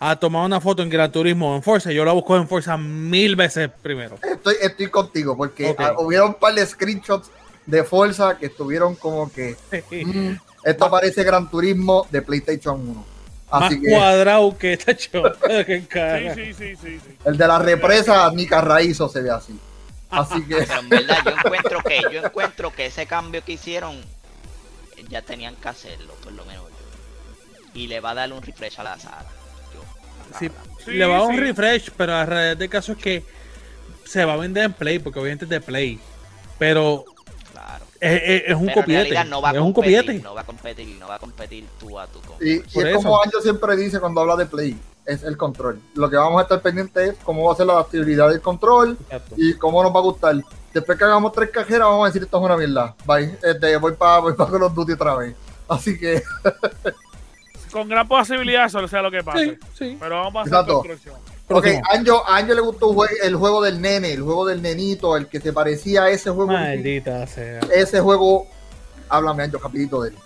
a tomar una foto en Gran Turismo o en Forza, yo la busco en Forza mil veces primero. Estoy, estoy contigo, porque Ok. ah, hubieron un par de screenshots de Forza que estuvieron como que mm, [LAUGHS] esto parece Gran Turismo de PlayStation 1. Más Así que cuadrado que está hecho. [LAUGHS] Sí, sí, sí, sí, sí. el de la represa, ni Carraízo se ve así. Así que Pero en verdad yo encuentro que yo encuentro que ese cambio que hicieron ya tenían que hacerlo, por lo menos yo. Y le va a dar un refresh a la sala. Yo, la le va a dar un refresh, pero la realidad del caso es que se va a vender en Play, porque obviamente es de Play. Pero. Es, es- es un copiete. no va a es un competir, copiete. no va a competir, no va a competir tú a tu con. Y, y es eso. como Anjo siempre dice cuando habla de Play, es el control. Lo que vamos a estar pendientes es cómo va a ser la adaptabilidad del control Exacto. y cómo nos va a gustar. Después que hagamos tres cajeras, vamos a decir esto es una mierda. Bye. Este, voy para voy pa Call of Duty otra vez. Así que, Con gran posibilidad eso sea lo que pase. Sí, sí. Pero vamos a construcción. Ok, a Anjo, a Anjo le gustó jue- el juego del nene, el juego del nenito, el que se parecía a ese juego. Maldita sea. Ese juego, háblame Anjo, rapidito de él.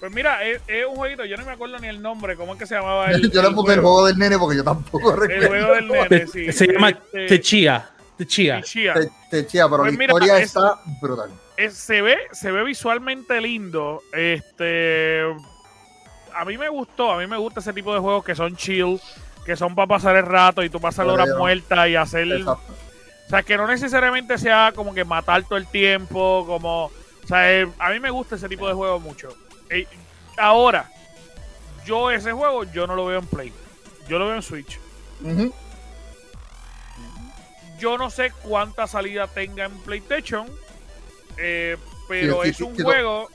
Pues mira, es, es un jueguito, yo no me acuerdo ni el nombre, ¿cómo es que se llamaba [LAUGHS] el yo le puse el juego del nene porque yo tampoco El recuerdo. juego del nene, sí. Se llama Este, Techia. Techia. Ichia. Te, te chía, pero Pues la mira, historia es- está brutal. Es- se ve se ve visualmente lindo este a mí me gustó a mí me gusta ese tipo de juegos que son chill que son para pasar el rato y tú pasas Por horas eso. muertas y hacer Exacto. o sea que no necesariamente sea como que matar todo el tiempo como o sea eh, a mí me gusta ese tipo de juegos mucho Eh, ahora yo ese juego yo no lo veo en play yo lo veo en switch yo no sé cuánta salida tenga en PlayStation, eh, pero Sí, es sí, un sí, no. juego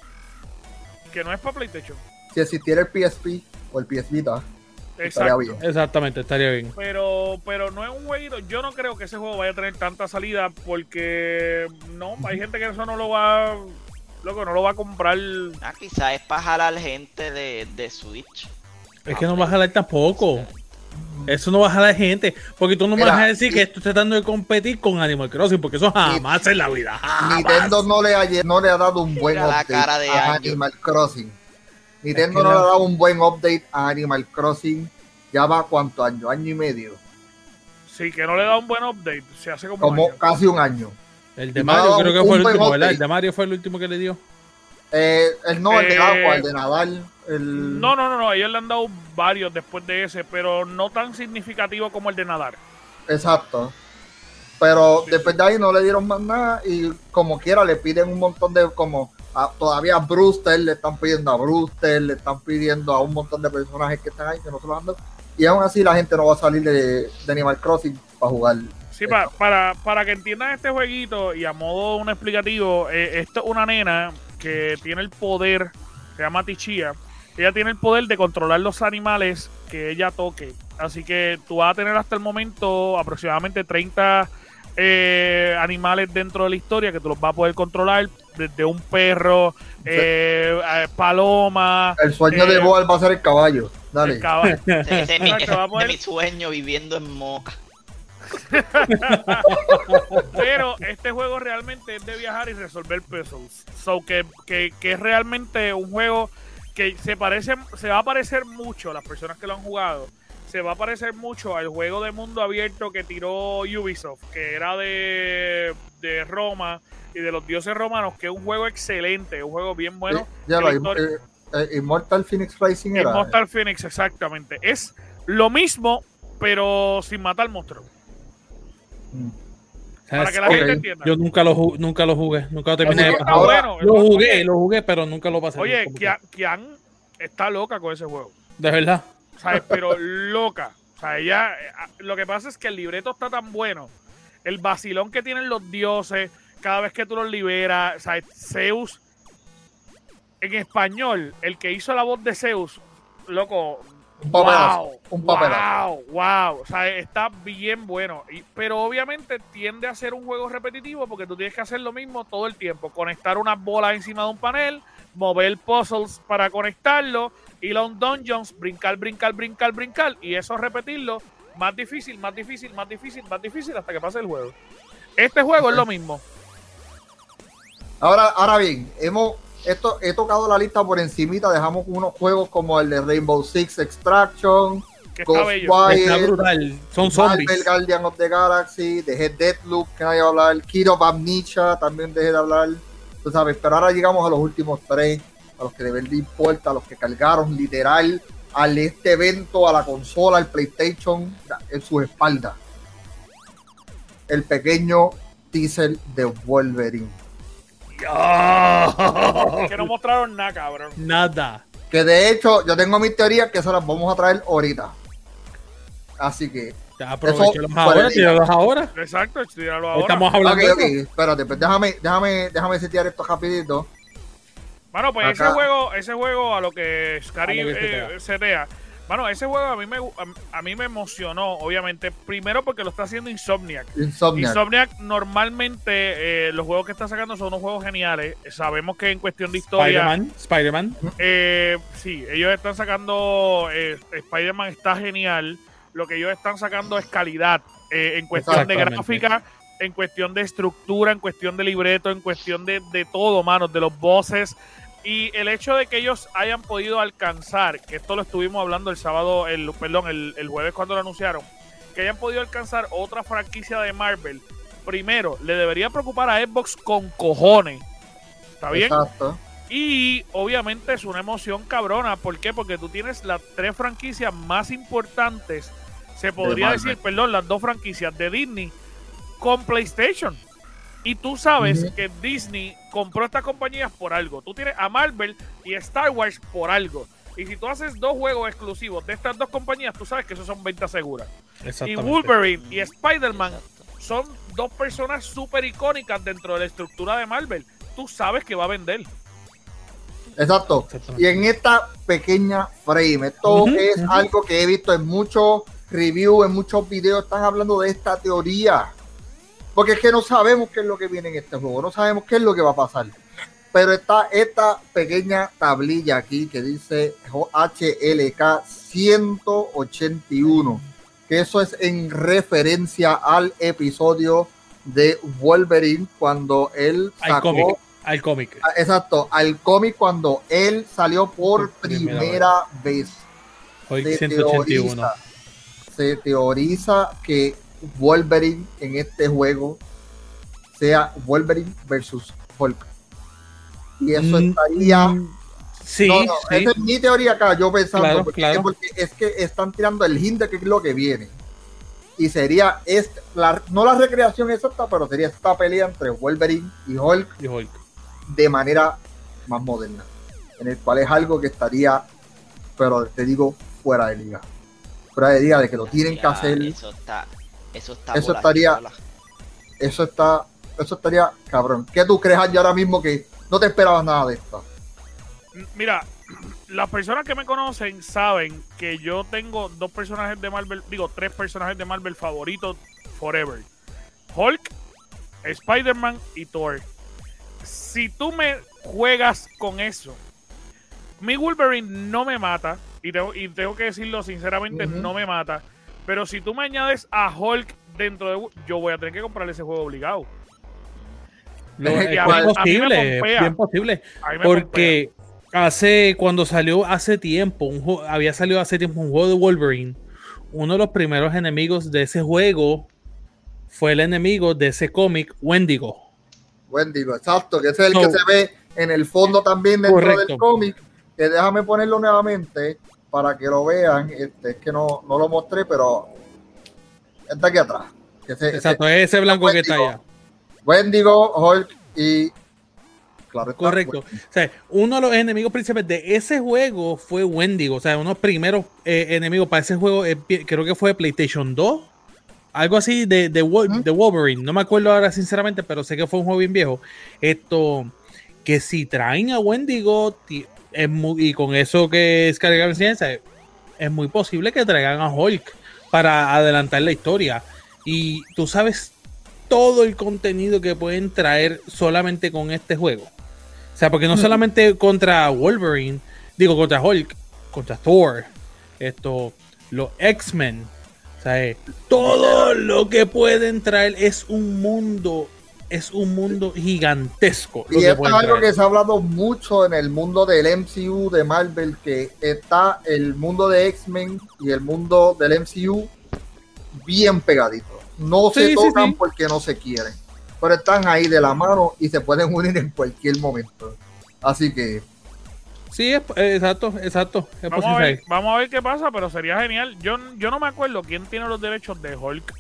que no es para PlayStation. Si existiera el PSP o el PS Vita, estaría bien. Exactamente, estaría bien. Pero, pero no es un jueguito. Yo no creo que ese juego vaya a tener tanta salida porque no, hay gente que eso no lo va, loco, no lo va a comprar. Ah, quizás es para jalar gente de, de Switch. Es que no va a jalar tampoco. Eso no va a jalar gente. Porque tú no me vas a decir y- que estoy tratando de competir con Animal Crossing. Porque eso jamás en la vida. jamás. Nintendo no le, ha, no le ha dado un buen Mira la cara de a. Animal Crossing. Nintendo no le ha dado un buen update a Animal Crossing. Ya va cuánto año, año y medio. Sí, que no le da un buen update. Se hace como, Como un año. casi un año. El de Y Mario creo que fue el último, ¿verdad? El de Mario fue el último que le dio. Eh, el no, el de Eh, agua, el de Nadal. El... No, no, no, no. Ellos le han dado varios después de ese, pero no tan significativo como el de nadar. Exacto. Pero después de ahí no le dieron más nada y como quiera le piden un montón de como a- todavía a Brewster le están pidiendo a Brewster, le están pidiendo a un montón de personajes que están ahí que no se los han dado. Y aún así la gente no va a salir de, de Animal Crossing para jugar. Sí, pa- para, para que entiendan este jueguito y a modo un explicativo, eh, esto es una nena que tiene el poder, se llama Tichia, ella tiene el poder de controlar los animales que ella toque. Así que tú vas a tener hasta el momento aproximadamente 30 eh, animales dentro de la historia que tú los vas a poder controlar, desde un perro, eh, eh, paloma, El sueño Eh, de Boal va a ser el caballo. Dale. el caballo. [LAUGHS] Ese, es poder- [LAUGHS] mi sueño viviendo en Moca. [LAUGHS] Pero este juego realmente es de viajar y resolver puzzles. So que, que, que es realmente un juego que se parece, se va a parecer mucho a las personas que lo han jugado. Se va a parecer mucho al juego de mundo abierto que tiró Ubisoft, que era de, de Roma y de los dioses romanos, que es un juego excelente, un juego bien bueno. Eh, ya lo eh, eh, Immortal Phoenix Racing era. Immortal Phoenix, exactamente. Es lo mismo, pero sin matar monstruos. Mm. Para que la gente entienda. Yo nunca lo, ju- nunca lo jugué. Nunca lo terminé bueno, el Lo jugué, lo jugué, pero nunca lo pasé. Oye, Kian, Kian está loca con ese juego. De verdad. ¿Sabes? Pero loca. O sea, ella. eh, Lo que pasa es que el libreto está tan bueno. El vacilón que tienen los dioses. Cada vez que tú los liberas. ¿sabes? Zeus. En español, el que hizo la voz de Zeus. Loco. Un papelazo, Wow, un papelazo. wow, wow. O sea, está bien bueno. Y- pero obviamente tiende a ser un juego repetitivo porque tú tienes que hacer lo mismo todo el tiempo. Conectar unas bolas encima de un panel, mover puzzles para conectarlo, ir a un dungeons, brincar, brincar, brincar, brincar. Y eso repetirlo más difícil, más difícil, más difícil, más difícil hasta que pase el juego. Este juego es lo mismo. Ahora, ahora bien, hemos esto, he tocado la lista por encimita, dejamos unos juegos como el de Rainbow Six Extraction, Que está bello. Ghostwire, Está brutal. Son Marvel zombies. Guardian of the Galaxy, dejé Deathloop, que nadie va a hablar, Kid of Amnesia, también dejé de hablar, tú sabes, pero ahora llegamos a los últimos tres, a los que de verdad importa, a los que cargaron literal al este evento, a la consola, al PlayStation, en sus espaldas. El pequeño teaser de Wolverine. [LAUGHS] Que no mostraron nada, cabrón. Nada. Que de hecho, yo tengo mis teorías que se las vamos a traer ahorita. Así que Aprovechalos Eso, ahora, tíralos ahora. Exacto, tíralo ahora. Estamos hablando Ok, ok, de eso. espérate, pues déjame, déjame, déjame setear esto rapidito. Mano, pues Acá. ese juego, ese juego a lo que Scary eh, setea. Mano, ese juego a mí me a, a mí me emocionó, obviamente, primero porque lo está haciendo Insomniac. Insomniac. Insomniac normalmente eh, los juegos que está sacando son unos juegos geniales. Sabemos que en cuestión de historia, Spider-Man, Spider-Man. eh, sí, ellos están sacando eh, Spider-Man está genial. Lo que ellos están sacando es calidad eh, en cuestión de gráfica, en cuestión de estructura, en cuestión de libreto, en cuestión de, de todo, manos, de los bosses. Y el hecho de que ellos hayan podido alcanzar, que esto lo estuvimos hablando el sábado, el, perdón, el, el jueves cuando lo anunciaron, que hayan podido alcanzar otra franquicia de Marvel, primero, le debería preocupar a Xbox con cojones. ¿Está bien? Exacto. Y obviamente es una emoción cabrona. ¿Por qué? Porque tú tienes las tres franquicias más importantes, se podría decir, perdón, las dos franquicias de Disney con PlayStation. Y tú sabes que Disney compró estas compañías por algo. Tú tienes a Marvel y a Star Wars por algo. Y si tú haces dos juegos exclusivos de estas dos compañías, tú sabes que eso son ventas seguras. Y. Wolverine y Spider-Man son dos personas súper icónicas dentro de la estructura de Marvel. Tú sabes que va a vender. Exacto. Y en esta pequeña frame, esto es algo que he visto en muchos reviews, en muchos videos, están hablando de esta teoría. Porque es que no sabemos qué es lo que viene en este juego, no sabemos qué es lo que va a pasar. Pero está esta pequeña tablilla aquí que dice HLK 181, que eso es en referencia al episodio de Wolverine cuando él sacó. Al cómic. Ah, Exacto, al cómic cuando él salió por primera primera vez. Hoy Se 181. teoriza, se teoriza que Wolverine en este juego sea Wolverine versus Hulk. Y eso Mm, estaría. mm, Sí, no, no, sí. esa es mi teoría acá, yo pensando, Claro, porque, claro. porque es que están tirando el hint de que es lo que viene. Y sería este, la, no la recreación exacta, pero sería esta pelea entre Wolverine y Hulk Y Hulk. de manera más moderna, en el cual es algo que estaría, pero te digo, fuera de liga. Fuera de liga, de que lo tienen que hacer, Eso está. Eso está. Eso estaría- eso está, eso estaría cabrón. ¿Qué tú crees ya ahora mismo que no te esperabas nada de esto? Mira, [CLEARS THROAT] las personas que me conocen saben que yo tengo dos personajes de Marvel, digo, tres personajes de Marvel favoritos forever. Hulk, Spider-Man y Thor. Si tú me juegas con eso, mi Wolverine no me mata, y tengo, y tengo que decirlo sinceramente, no me mata. Pero si tú me añades a Hulk dentro de... Yo voy a tener que comprarle ese juego obligado. Lo- Es posible, bien posible. Porque hace, cuando salió hace tiempo, un había salido hace tiempo un juego de Wolverine. Uno de los primeros enemigos de ese juego fue el enemigo de ese cómic, Wendigo. Wendigo, exacto, que ese es el No. que se ve en el fondo también dentro Correcto. del cómic. Que déjame ponerlo nuevamente para que lo vean. Este, es que no, no lo mostré, pero está aquí atrás. Que ese- ese- Exacto, es ese blanco que está allá. Wendigo, Hulk y. Claro, está, Correcto. O sea, uno de los enemigos principales de ese juego fue Wendigo. O sea, uno de los primeros eh, enemigos para ese juego, eh, creo que fue de PlayStation 2. Algo así de, de, de Wolverine. No me acuerdo ahora, sinceramente, pero sé que fue un juego bien viejo. Esto, que si traen a Wendigo, es muy, y con eso que es cargar ciencia, es muy posible que traigan a Hulk para adelantar la historia. Y tú sabes todo el contenido que pueden traer solamente con este juego. O sea, porque no solamente contra Wolverine, digo contra Hulk, contra Thor, esto, los X-Men. O sea, eh, todo lo que pueden traer es un mundo, es un mundo gigantesco. Y esto es algo que se ha hablado mucho en el mundo del MCU de Marvel, que está el mundo de X-Men y el mundo del MCU bien pegaditos. No se Sí, tocan sí. porque no se quieren, pero están ahí de la mano y se pueden unir en cualquier momento. Así que Sí, es- eh, exacto, exacto. Es Vamos a, ver, vamos a ver qué pasa, pero sería genial. Yo, yo no me acuerdo quién tiene los derechos de Hulk.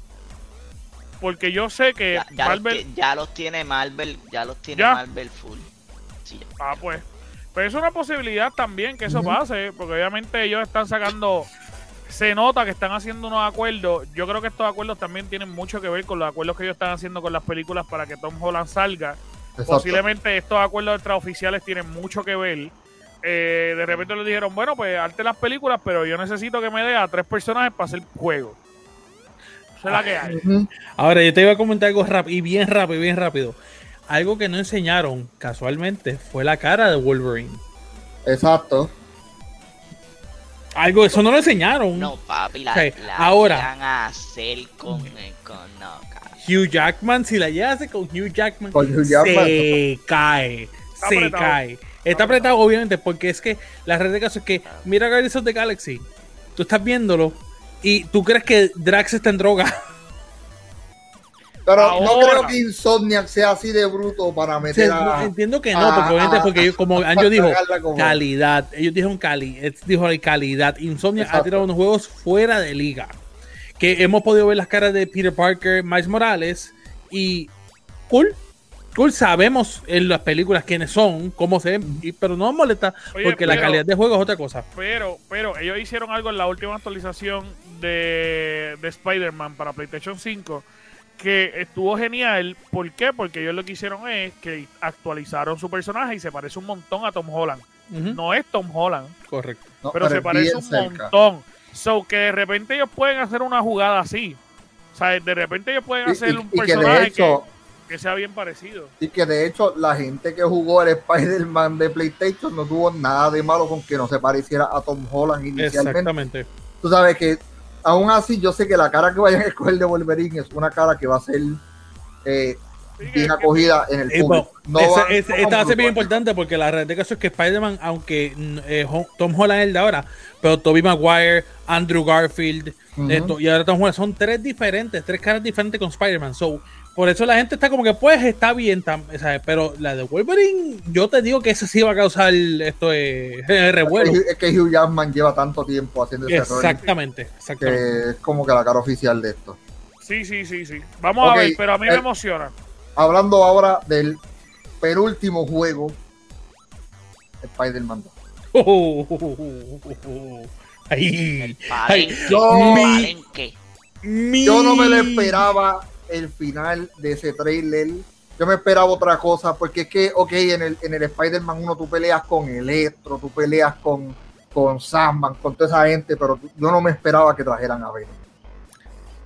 Porque yo sé que Ya, ya los, Marvel. ti- ya los tiene Marvel. Ya los tiene ¿Ya? Marvel full. Sí, ya. Ah, pues. Pero es una posibilidad también que eso pase, porque obviamente ellos están sacando se nota que están haciendo unos acuerdos. Yo creo que estos acuerdos también tienen mucho que ver con los acuerdos que ellos están haciendo con las películas para que Tom Holland salga. Exacto. Posiblemente estos acuerdos extraoficiales tienen mucho que ver. Eh, de repente le dijeron, bueno, pues arte las películas, pero yo necesito que me dé a tres personajes para hacer juego. Esa es la que hay. Ujú. Ahora, yo te iba a comentar algo rápido, y bien rápido, bien rápido. Algo que no enseñaron casualmente fue la cara de Wolverine. Exacto. Algo, eso no lo enseñaron. No, papi, la, Ok, la ahora. van a hacer con, eh, con no, cara. Hugh Jackman, si la llevas con Hugh Jackman, Con Hugh Jackman. se cae. Está se apretado. cae. Está apretado, obviamente, porque es que la red de caso es que, mira Guardians of the Galaxy, tú estás viéndolo y tú crees que Drax está en droga. Pero no creo que Insomniac sea así de bruto para meter a. entiendo que no, a- porque obviamente, a- porque ellos, como a Anjo dijo, calidad. Ellos dijeron cali, dijo calidad. Insomnia ha tirado unos juegos fuera de liga. Que hemos podido ver las caras de Peter Parker, Miles Morales y cool. Cool, sabemos en las películas quiénes son, cómo se ven, y- pero no nos molesta Oye, porque la calidad de juego es otra cosa. Pero, pero ellos hicieron algo en la última actualización de, de Spider-Man para PlayStation 5 que estuvo genial. ¿Por qué? Porque ellos lo que hicieron es que actualizaron su personaje y se parece un montón a Tom Holland. No es Tom Holland, Correcto. No, pero, se parece un cerca. montón. So que de repente ellos pueden hacer una jugada así. O sea, de repente ellos pueden hacer y- un y personaje hecho, que, que sea bien parecido. y que de hecho la gente que jugó el Spider-Man de PlayStation no tuvo nada de malo con que no se pareciera a Tom Holland inicialmente. Exactamente. Tú sabes que aún así yo sé que la cara que vayan a escoger de Wolverine es una cara que va a ser eh, bien acogida en el bueno, público. No esa- van- esa- no esta va a ser bien importante porque la realidad de caso es que Spider-Man, aunque mm, eh, Tom Holland es el de ahora, pero Tobey Maguire, Andrew Garfield esto, y ahora Tom Holland son tres diferentes, tres caras diferentes con Spider-Man. So, por eso la gente está como que, pues, está bien, ¿sabes? pero la de Wolverine, yo te digo que esa sí va a causar esto de revuelo. Es que- es que Hugh Jackman lleva tanto tiempo haciendo ese Exactamente, exactamente. que es como que la cara oficial de esto. Sí, sí, sí, sí. Vamos a ver, pero a mí me eh, emociona. Hablando ahora del penúltimo juego, Spider-Man 2. Oh, [LAUGHS] oh, oh, oh, oh, oh. Ay, Palenque, yo-. Yo no me lo esperaba el final de ese trailer. Yo me esperaba otra cosa, porque es que, ok, en el, en el Spider-Man 1 tú peleas con Electro, tú peleas con, con Sandman, con toda esa gente, pero yo no me esperaba que trajeran a Venom.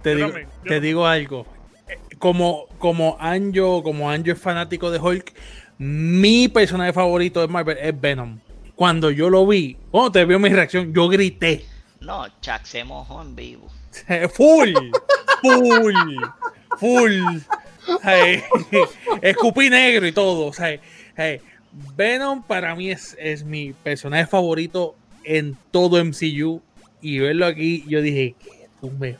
Te digo, también, te digo algo. Eh, Como, como Anjo, como Anjo es fanático de Hulk, mi personaje favorito de Marvel es Venom. Cuando yo lo vi, cuando te vio mi reacción, yo grité. No, Chuck se mojó en vivo. [LAUGHS] Full, full, full. Hey, escupí negro y todo. hey, Venom para mí es, es mi personaje favorito en todo MCU. Y verlo aquí, yo dije, que tú me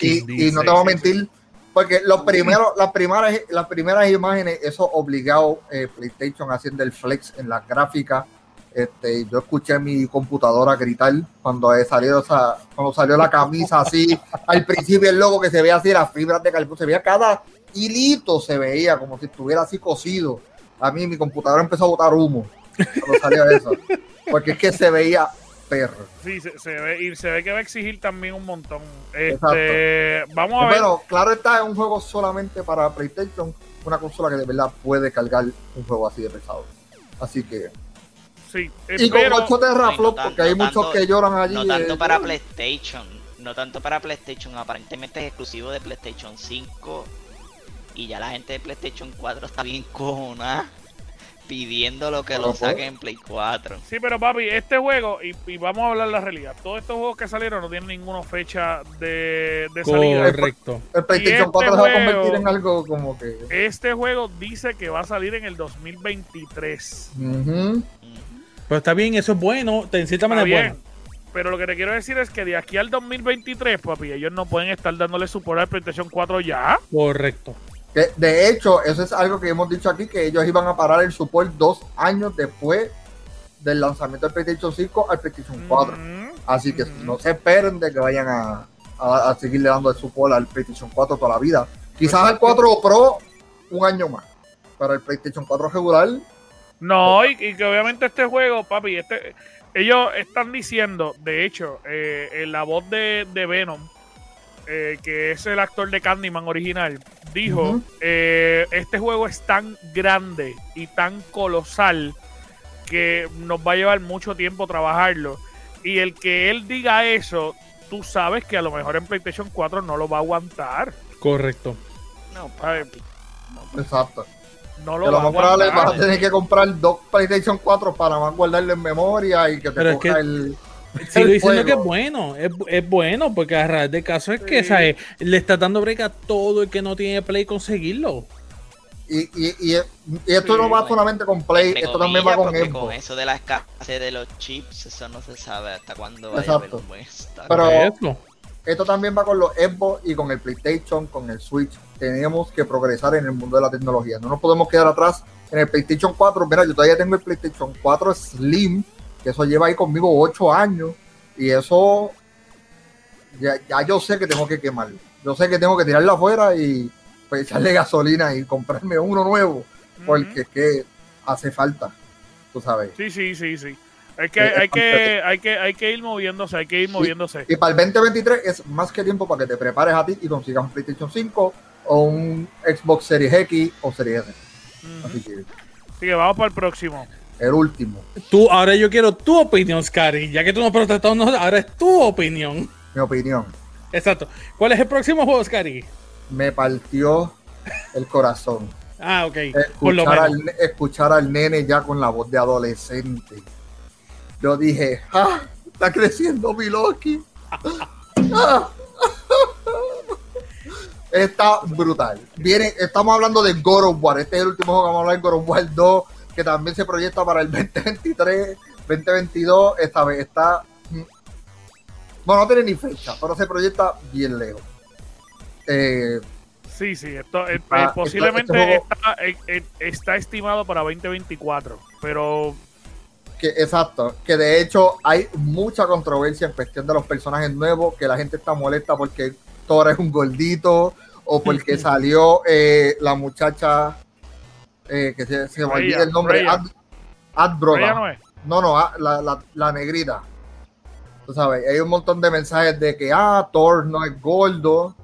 Y, y no te voy a mentir, porque los primeros, las primeras, las primeras imágenes, eso obligado eh, PlayStation haciendo el flex en las gráficas. Este, yo escuché mi computadora gritar cuando salió esa, cuando salió la camisa así, al principio el logo que se veía así, las fibras de carbón, se veía cada hilito se veía como si estuviera así cosido. A mí mi computadora empezó a botar humo cuando salió eso, porque es que se veía perro. Sí, se, se ve, y se ve que va a exigir también un montón. Exacto. Este, vamos a ver. Pero claro está, es un juego solamente para PlayStation, una consola que de verdad puede cargar un juego así de pesado. Así que. Sí, eh, Y con pero- 8 teraflops, no porque hay no muchos tanto- que lloran allí. No tanto eh, para PlayStation. No tanto para PlayStation. Aparentemente es exclusivo de PlayStation 5. Y ya la gente de PlayStation 4 está bien cojona. Pidiendo lo que lo Ojo. saquen en Play 4. Sí, pero papi, este juego, y, y vamos a hablar la realidad, todos estos juegos que salieron no tienen ninguna fecha de, de salida. Correcto. El PlayStation este 4 se va a convertir en algo como que. Este juego dice que va a salir en el 2023. Ujú. Ujú. Pero está bien, eso es bueno. En cierta manera es bien. bueno. Pero lo que te quiero decir es que de aquí al 2023, papi, ellos no pueden estar dándole support al PlayStation 4 ya. Correcto. Que, de hecho, eso es algo que hemos dicho aquí, que ellos iban a parar el support dos años después del lanzamiento del PlayStation 5 al PlayStation 4. Ujú, Así que ujú. no se esperen de que vayan a, a, a seguirle dando el support al PlayStation 4 toda la vida. Quizás al 4 Pro un año más. Pero el PlayStation 4 regular, No, y, y que obviamente este juego, papi, este ellos están diciendo, de hecho, eh, en la voz de, de Venom, eh, que es el actor de Candyman original, dijo, eh, este juego es tan grande y tan colosal que nos va a llevar mucho tiempo trabajarlo. Y el que él diga eso, tú sabes que a lo mejor en PlayStation 4 no lo va a aguantar. Correcto. No, ¿sabes? papi. Exacto. No Que lo lo va a más probable vas a tener que comprar dos PlayStation 4 para más guardarlo en memoria y que te Pero es coja que- el. Sigo diciendo que es bueno, es, es bueno, porque a raíz del caso es que Sí. ¿sabes? le está dando break a todo el que no tiene Play conseguirlo. Y, y, y, y esto Sí, no va bueno. solamente con Play, esto también va con Xbox. eso de la escasez de los chips, eso no se sabe hasta cuándo vaya Exacto. a haber un buen. Pero-. Esto también va con los Xbox y con el PlayStation, con el Switch. Tenemos que progresar en el mundo de la tecnología. No nos podemos quedar atrás en el PlayStation 4. Mira, yo todavía tengo el PlayStation 4 Slim, que eso lleva ahí conmigo 8 años. Y eso, ya, ya yo sé que tengo que quemarlo. Yo sé que tengo que tirarlo afuera y pues, echarle gasolina y comprarme uno nuevo. Porque es que hace falta, tú sabes. Sí, sí, sí, sí. Hay que, Eh, hay que, hay que, hay que ir moviéndose, hay que ir moviéndose. Y para el 2023 es más que tiempo para que te prepares a ti y consigas un PlayStation 5 o un Xbox Series X o Series S. Ujú. Así que Así que vamos para el próximo. el último, Tú, ahora yo quiero tu opinión, Scary. Ya que tú no protestaste, no, ahora es tu opinión. mi opinión, Exacto. ¿Cuál es el próximo juego, Scary? me partió el corazón. Ah, ok. Por lo Escuchar menos. al, escuchar al nene ya con la voz de adolescente. Yo dije, ¡ah! Está creciendo mi Loki. Ah. Está brutal. Viene, estamos hablando de God of War. Este es el último juego que vamos a hablar de God of War 2, que también se proyecta para el [LAUGHS] 2023, 2022. Esta vez está. mm, Bueno, no tiene ni fecha, pero se proyecta bien lejos. Eh, Sí, sí, esto eh, Ah, eh, posiblemente este está, eh, eh, está estimado para 2024, pero que exacto, que de hecho hay mucha controversia en cuestión de los personajes nuevos, que la gente está molesta porque Thor es un gordito o porque [LAUGHS] salió eh, la muchacha eh, que se, se me olvida el nombre. Ad, Ad Broda. Freya no es. No, no, ah, la, la, la negrita. Tú sabes, hay un montón de mensajes de que ah, Thor no es gordo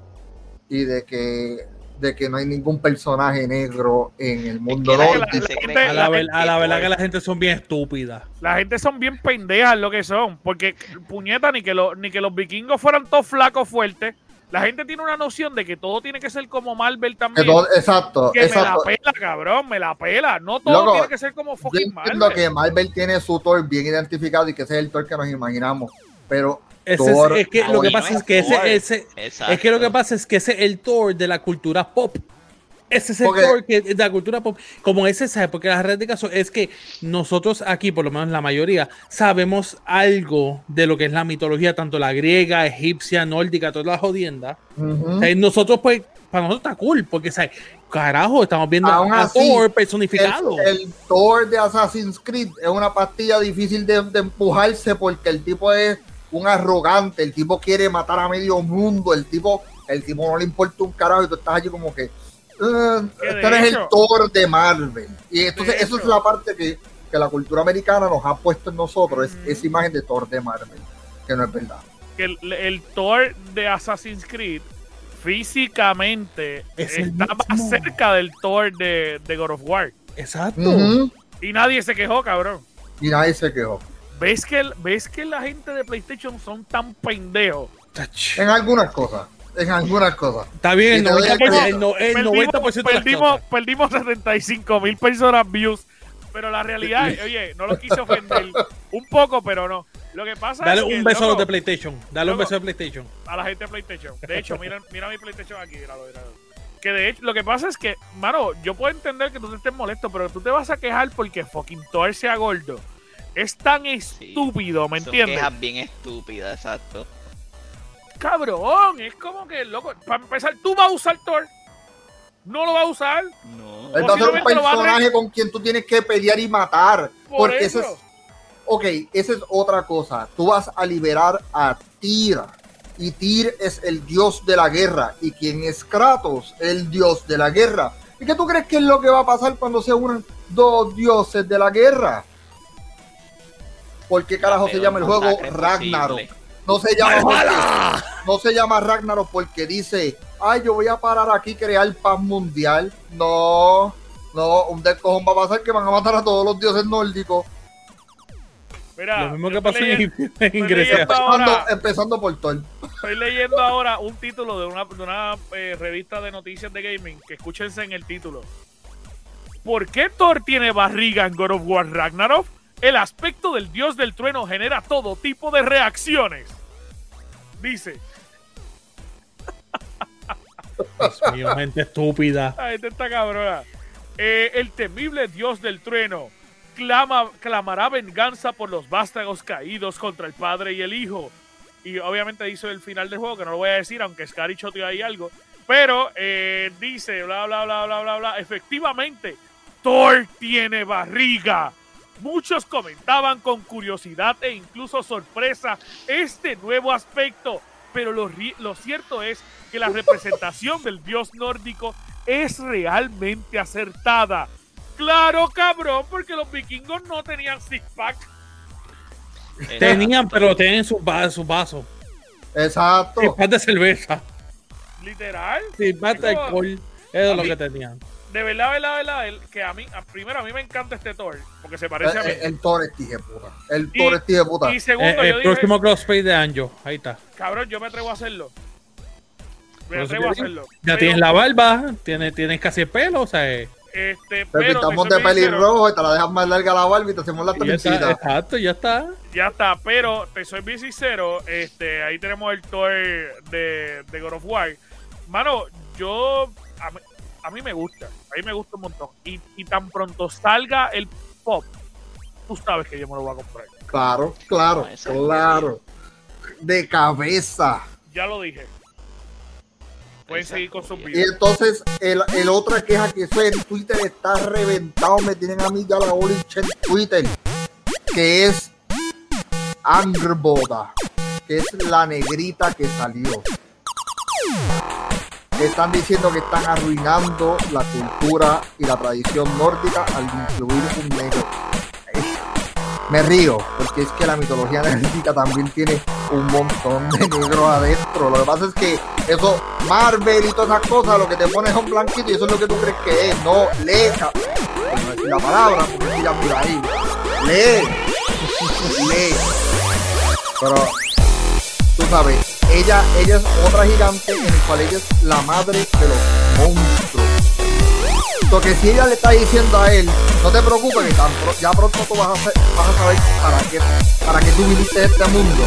y de que de que no hay ningún personaje negro en el mundo que la gente- A la, la ver- a la verdad que la gente son bien estúpidas. La gente son bien pendejas lo que son, porque puñeta, ni que, lo- ni que los vikingos fueran todos flacos fuertes. La gente tiene una noción de que todo tiene que ser como Marvel Que también. todo- exacto, que me exacto. la pela, cabrón, me la pela. No todo Loco, tiene que ser como Yo fucking entiendo Marvel. que Marvel tiene su Thor bien identificado y que ese es el Thor que nos imaginamos, pero Thor- es, es que lo que pasa es que ese, ese es que lo que pasa es que ese es el Thor de la cultura pop. Ese es el Porque- Thor que, de la cultura pop. Como ese sabe, porque la red de caso es que nosotros aquí, por lo menos la mayoría, sabemos algo de lo que es la mitología, tanto la griega, egipcia, nórdica, toda la jodienda. ujú, O sea, nosotros, pues, para nosotros está cool, porque, ¿sabes? Carajo, estamos viendo Aún a así, Thor personificado. el, el Thor de Assassin's Creed es una pastilla difícil de, de empujarse porque el tipo es un arrogante, el tipo quiere matar a medio mundo, el tipo, el tipo no le importa un carajo y tú estás allí como que "Ah, Que de este no es el Thor de Marvel. Y entonces eso es la parte que, que la cultura americana nos ha puesto en nosotros, Ujú. es esa imagen de Thor de Marvel, que no es verdad. que el, el Thor de Assassin's Creed físicamente Es está más cerca del Thor de, de God of War. Exacto. Y nadie se quejó, cabrón. Y nadie se quejó. ¿Ves que, el- ¿Ves que la gente de PlayStation son tan pendejos? En algunas cosas. En algunas cosas. Está bien, el Y te doy el 90%, el, no- el Perdimos, 90% perdimos, perdimos 75 mil personas views. Pero la realidad, oye, no lo quise ofender. Un poco, pero no. Lo que pasa Dale es que, un beso a los de PlayStation. Dale un beso de PlayStation. a la gente de PlayStation. De hecho, [LAUGHS] mira, mira mi PlayStation aquí, míralo, míralo. Que de hecho, lo que pasa es que, mano, yo puedo entender que tú te estés molesto, pero tú te vas a quejar porque fucking Thor sea gordo. Es tan estúpido, ¿me Son entiendes? quejas bien estúpidas, exacto. Cabrón, es como que, loco, para empezar, tú vas a usar Thor. No lo vas a usar. No. Ser un personaje con quien tú tienes que pelear y matar. Por porque eso. ese es. Ok, esa es otra cosa. Tú vas a liberar a Tyr. Y Tyr es el dios de la guerra. ¿Y quién es Kratos? El dios de la guerra. ¿Y qué tú crees que es lo que va a pasar cuando se unan dos dioses de la guerra? ¿Por qué carajo se llama el juego Ragnarok? No se llama porque- no se llama Ragnarok porque dice, ay, yo voy a parar aquí y crear paz mundial. No, no, un descojón va a pasar que van a matar a todos los dioses nórdicos. Mira, Lo mismo que pasó en, en Grecia. leyendo- Ahora- Empezando, empezando por Thor. Estoy leyendo ahora un título de una, de una eh, revista de noticias de gaming, que escúchense en el título. ¿Por qué Thor tiene barriga en God of War Ragnarok? El aspecto del dios del trueno genera todo tipo de reacciones. Dice, Dios mío, [LAUGHS] gente estúpida. Está cabrona. Eh, el temible dios del trueno clama, clamará venganza por los vástagos caídos contra el padre y el hijo. Y obviamente hizo el final del juego, que no lo voy a decir, aunque Scary choteó ahí algo. Pero eh, dice, bla, bla, bla, bla, bla, bla. Efectivamente, Thor tiene barriga. Muchos comentaban con curiosidad e incluso sorpresa este nuevo aspecto. Pero lo, cierto es que la representación del dios nórdico es realmente acertada. Claro, cabrón, porque los vikingos no tenían six-pack. Tenían, pero tenían sus va- sus vasos. Exacto. Six packs de cerveza. Literal. Six packs de Eso- alcohol. Eso es lo que tenían. De verdad, verdad, verdad, el- que a mí, a- primero, a mí me encanta este Thor, porque se parece a mí. El, el Thor es tije puta. El Y- Thor es tije puta. y segundo, Eh, yo el dije, próximo crossplay de Anjo. Ahí está. cabrón, yo me atrevo a hacerlo. Me atrevo a hacerlo. Ya Pero, tienes la barba, tienes, tienes casi el pelo, o sea, eh, Este, Te pero, pintamos te de pelirrojo y te la dejas más larga la barba y te hacemos la trencita. exacto, ya está. Ya está, pero te soy bien sincero, este, ahí tenemos el Thor de, de God of War. Mano, yo, a mí, a mí me gusta, a mí me gusta un montón. Y, y tan pronto salga el pop, tú sabes que yo me lo voy a comprar. Claro, claro, No, claro. De cabeza. Ya lo dije. Pueden Exacto. seguir con sus Y videos. entonces, el, el otra queja que eso en Twitter está reventado. Me tienen a mí ya la boliche en Twitter. Que es Angerboda. Que es la negrita que salió. Están diciendo que están arruinando la cultura y la tradición nórdica al incluir un negro. Me río, porque es que la mitología nórdica también tiene un montón de negros adentro. Lo que pasa es que eso, Marvel y todas esas cosas, lo que te pones son blanquito y eso es lo que tú crees que es. No, lee, no decir la palabra, porque sigan por ahí. Lee, [LAUGHS] lee. Pero, tú sabes, ella, ella es otra gigante en el cual ella es la madre de los monstruos. Porque si ella le está diciendo a él, no te preocupes, que tan ya pronto tú vas a, saber para qué, para qué tú viniste a este mundo.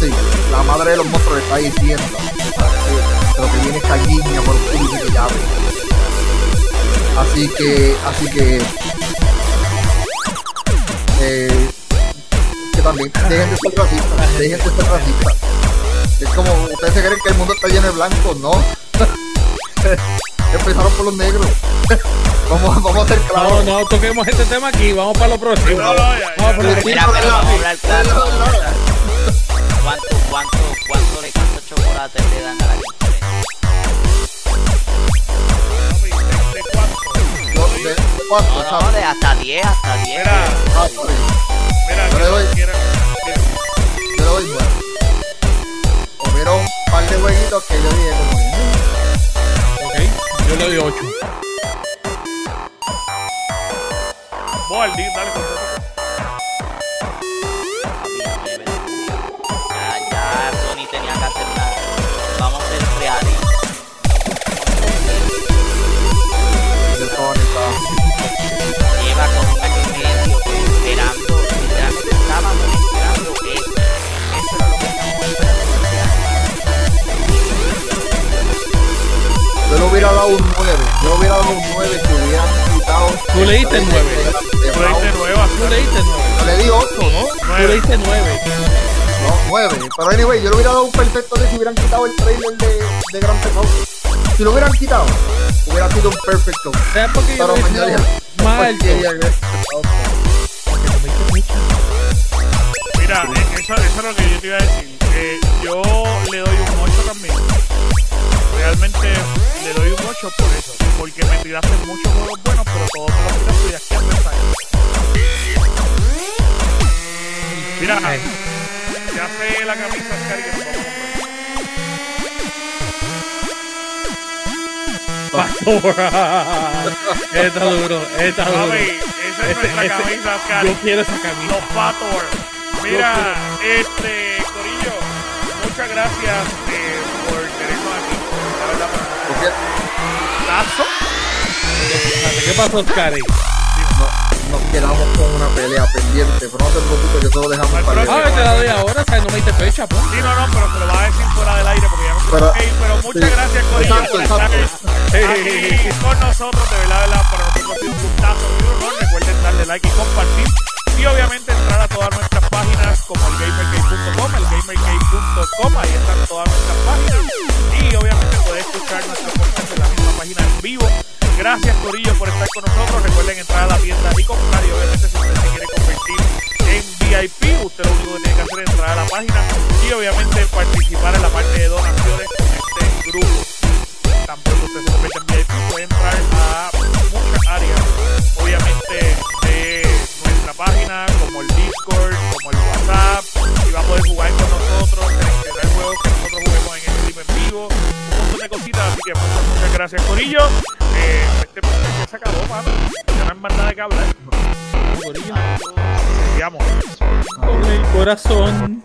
Sí, la madre de los monstruos le está diciendo. que- Pero que viene esta guiña por un que ya ve. Así que, así que. Eh, que también, dejen de ser racistas, dejen de ser racistas. Es como, ustedes se creen que el mundo está lleno de blancos, ¿no? [LAUGHS] Empezaron por los negros. [LAUGHS] vamos, vamos a ser No, claros. no toquemos este tema aquí, vamos para lo próximo. No, no, ya, Vamos por ya. el- Mira, pero vamos a hablar claro. ¿Cuánto, cuánto, cuánto de cuántos chocolates le dan a la gente? ¿de- ¿Cuánto? No, no, de hasta 10, hasta 10. Mira, Ah, mira, Yo le doy- Yo le doy nueve. Hubieron un par de jueguitos que yo dije como que, Ok, yo le doy 8. Vos, Aldi, dale. Hubiera dado un 9. Yo le hubiera dado un 9 si hubieran quitado. Tú le diste nueve. De Tú le diste Brown. nueva. Tú le diste 9. Yo le di 8, ¿no? Tú le Nueve. diste 9. No, 9. Pero anyway, yo le hubiera dado un perfecto de si hubieran quitado el trailer de, de Grand Theft Auto. Si lo hubieran quitado, hubiera sido un perfecto. ¿Sabes por qué yo Pero mañana diste mucho. Mira, eh, eso, eso es lo que yo te iba a decir. Eh, yo le doy un 8 también. Realmente le doy un 8 por eso. Porque me tiraste muchos juegos buenos, pero todos me los tiraste de aquí. Mira, ya sé la camisa Oscar que está duro, está duro. Mami, esa es nuestra ese- camisa Oscar. Yo quiero esa camisa. Los Pator. Mira, este, Corillo, muchas gracias tazo. ¿Qué pasó, Oscar? no- nos quedamos con una pelea pendiente, pero no te preocupes que lo dejamos para próximo. Ah, te la doy ahora, o sea, no me diste fecha, pues. Sí, no, no, pero se lo va a decir fuera del aire porque ya me Pero- Ok, pero muchas sí. gracias, Exacto, por estar aquí con nosotros. De verdad, de verdad, para nosotros ha sido un gustazo y un honor. Recuerden darle like y compartir. Y obviamente entrar a todas nuestras páginas como el gamercade.com, el gamercade.com, ahí están todas nuestras páginas. Y obviamente poder escuchar nuestro podcast en la misma página en vivo. Gracias Corillo por estar con nosotros. Recuerden entrar a la tienda y comprar. Y obviamente si usted se quiere convertir en VIP, usted lo único que tiene que hacer es entrar a la página y obviamente participar en la parte de donaciones con este grupo. Tan pronto usted se convierte en VIP, puede entrar a muchas áreas, obviamente nuestra página, como el Discord, como el WhatsApp, y va a poder jugar con nosotros, este, seleccionar juegos que nosotros juguemos en el stream en vivo, un montón de cositas, así que muchas, gracias Corillo. Eh, este podcast se acabó. Ya no hay más nada que hablar. Corillo. Con el corazón.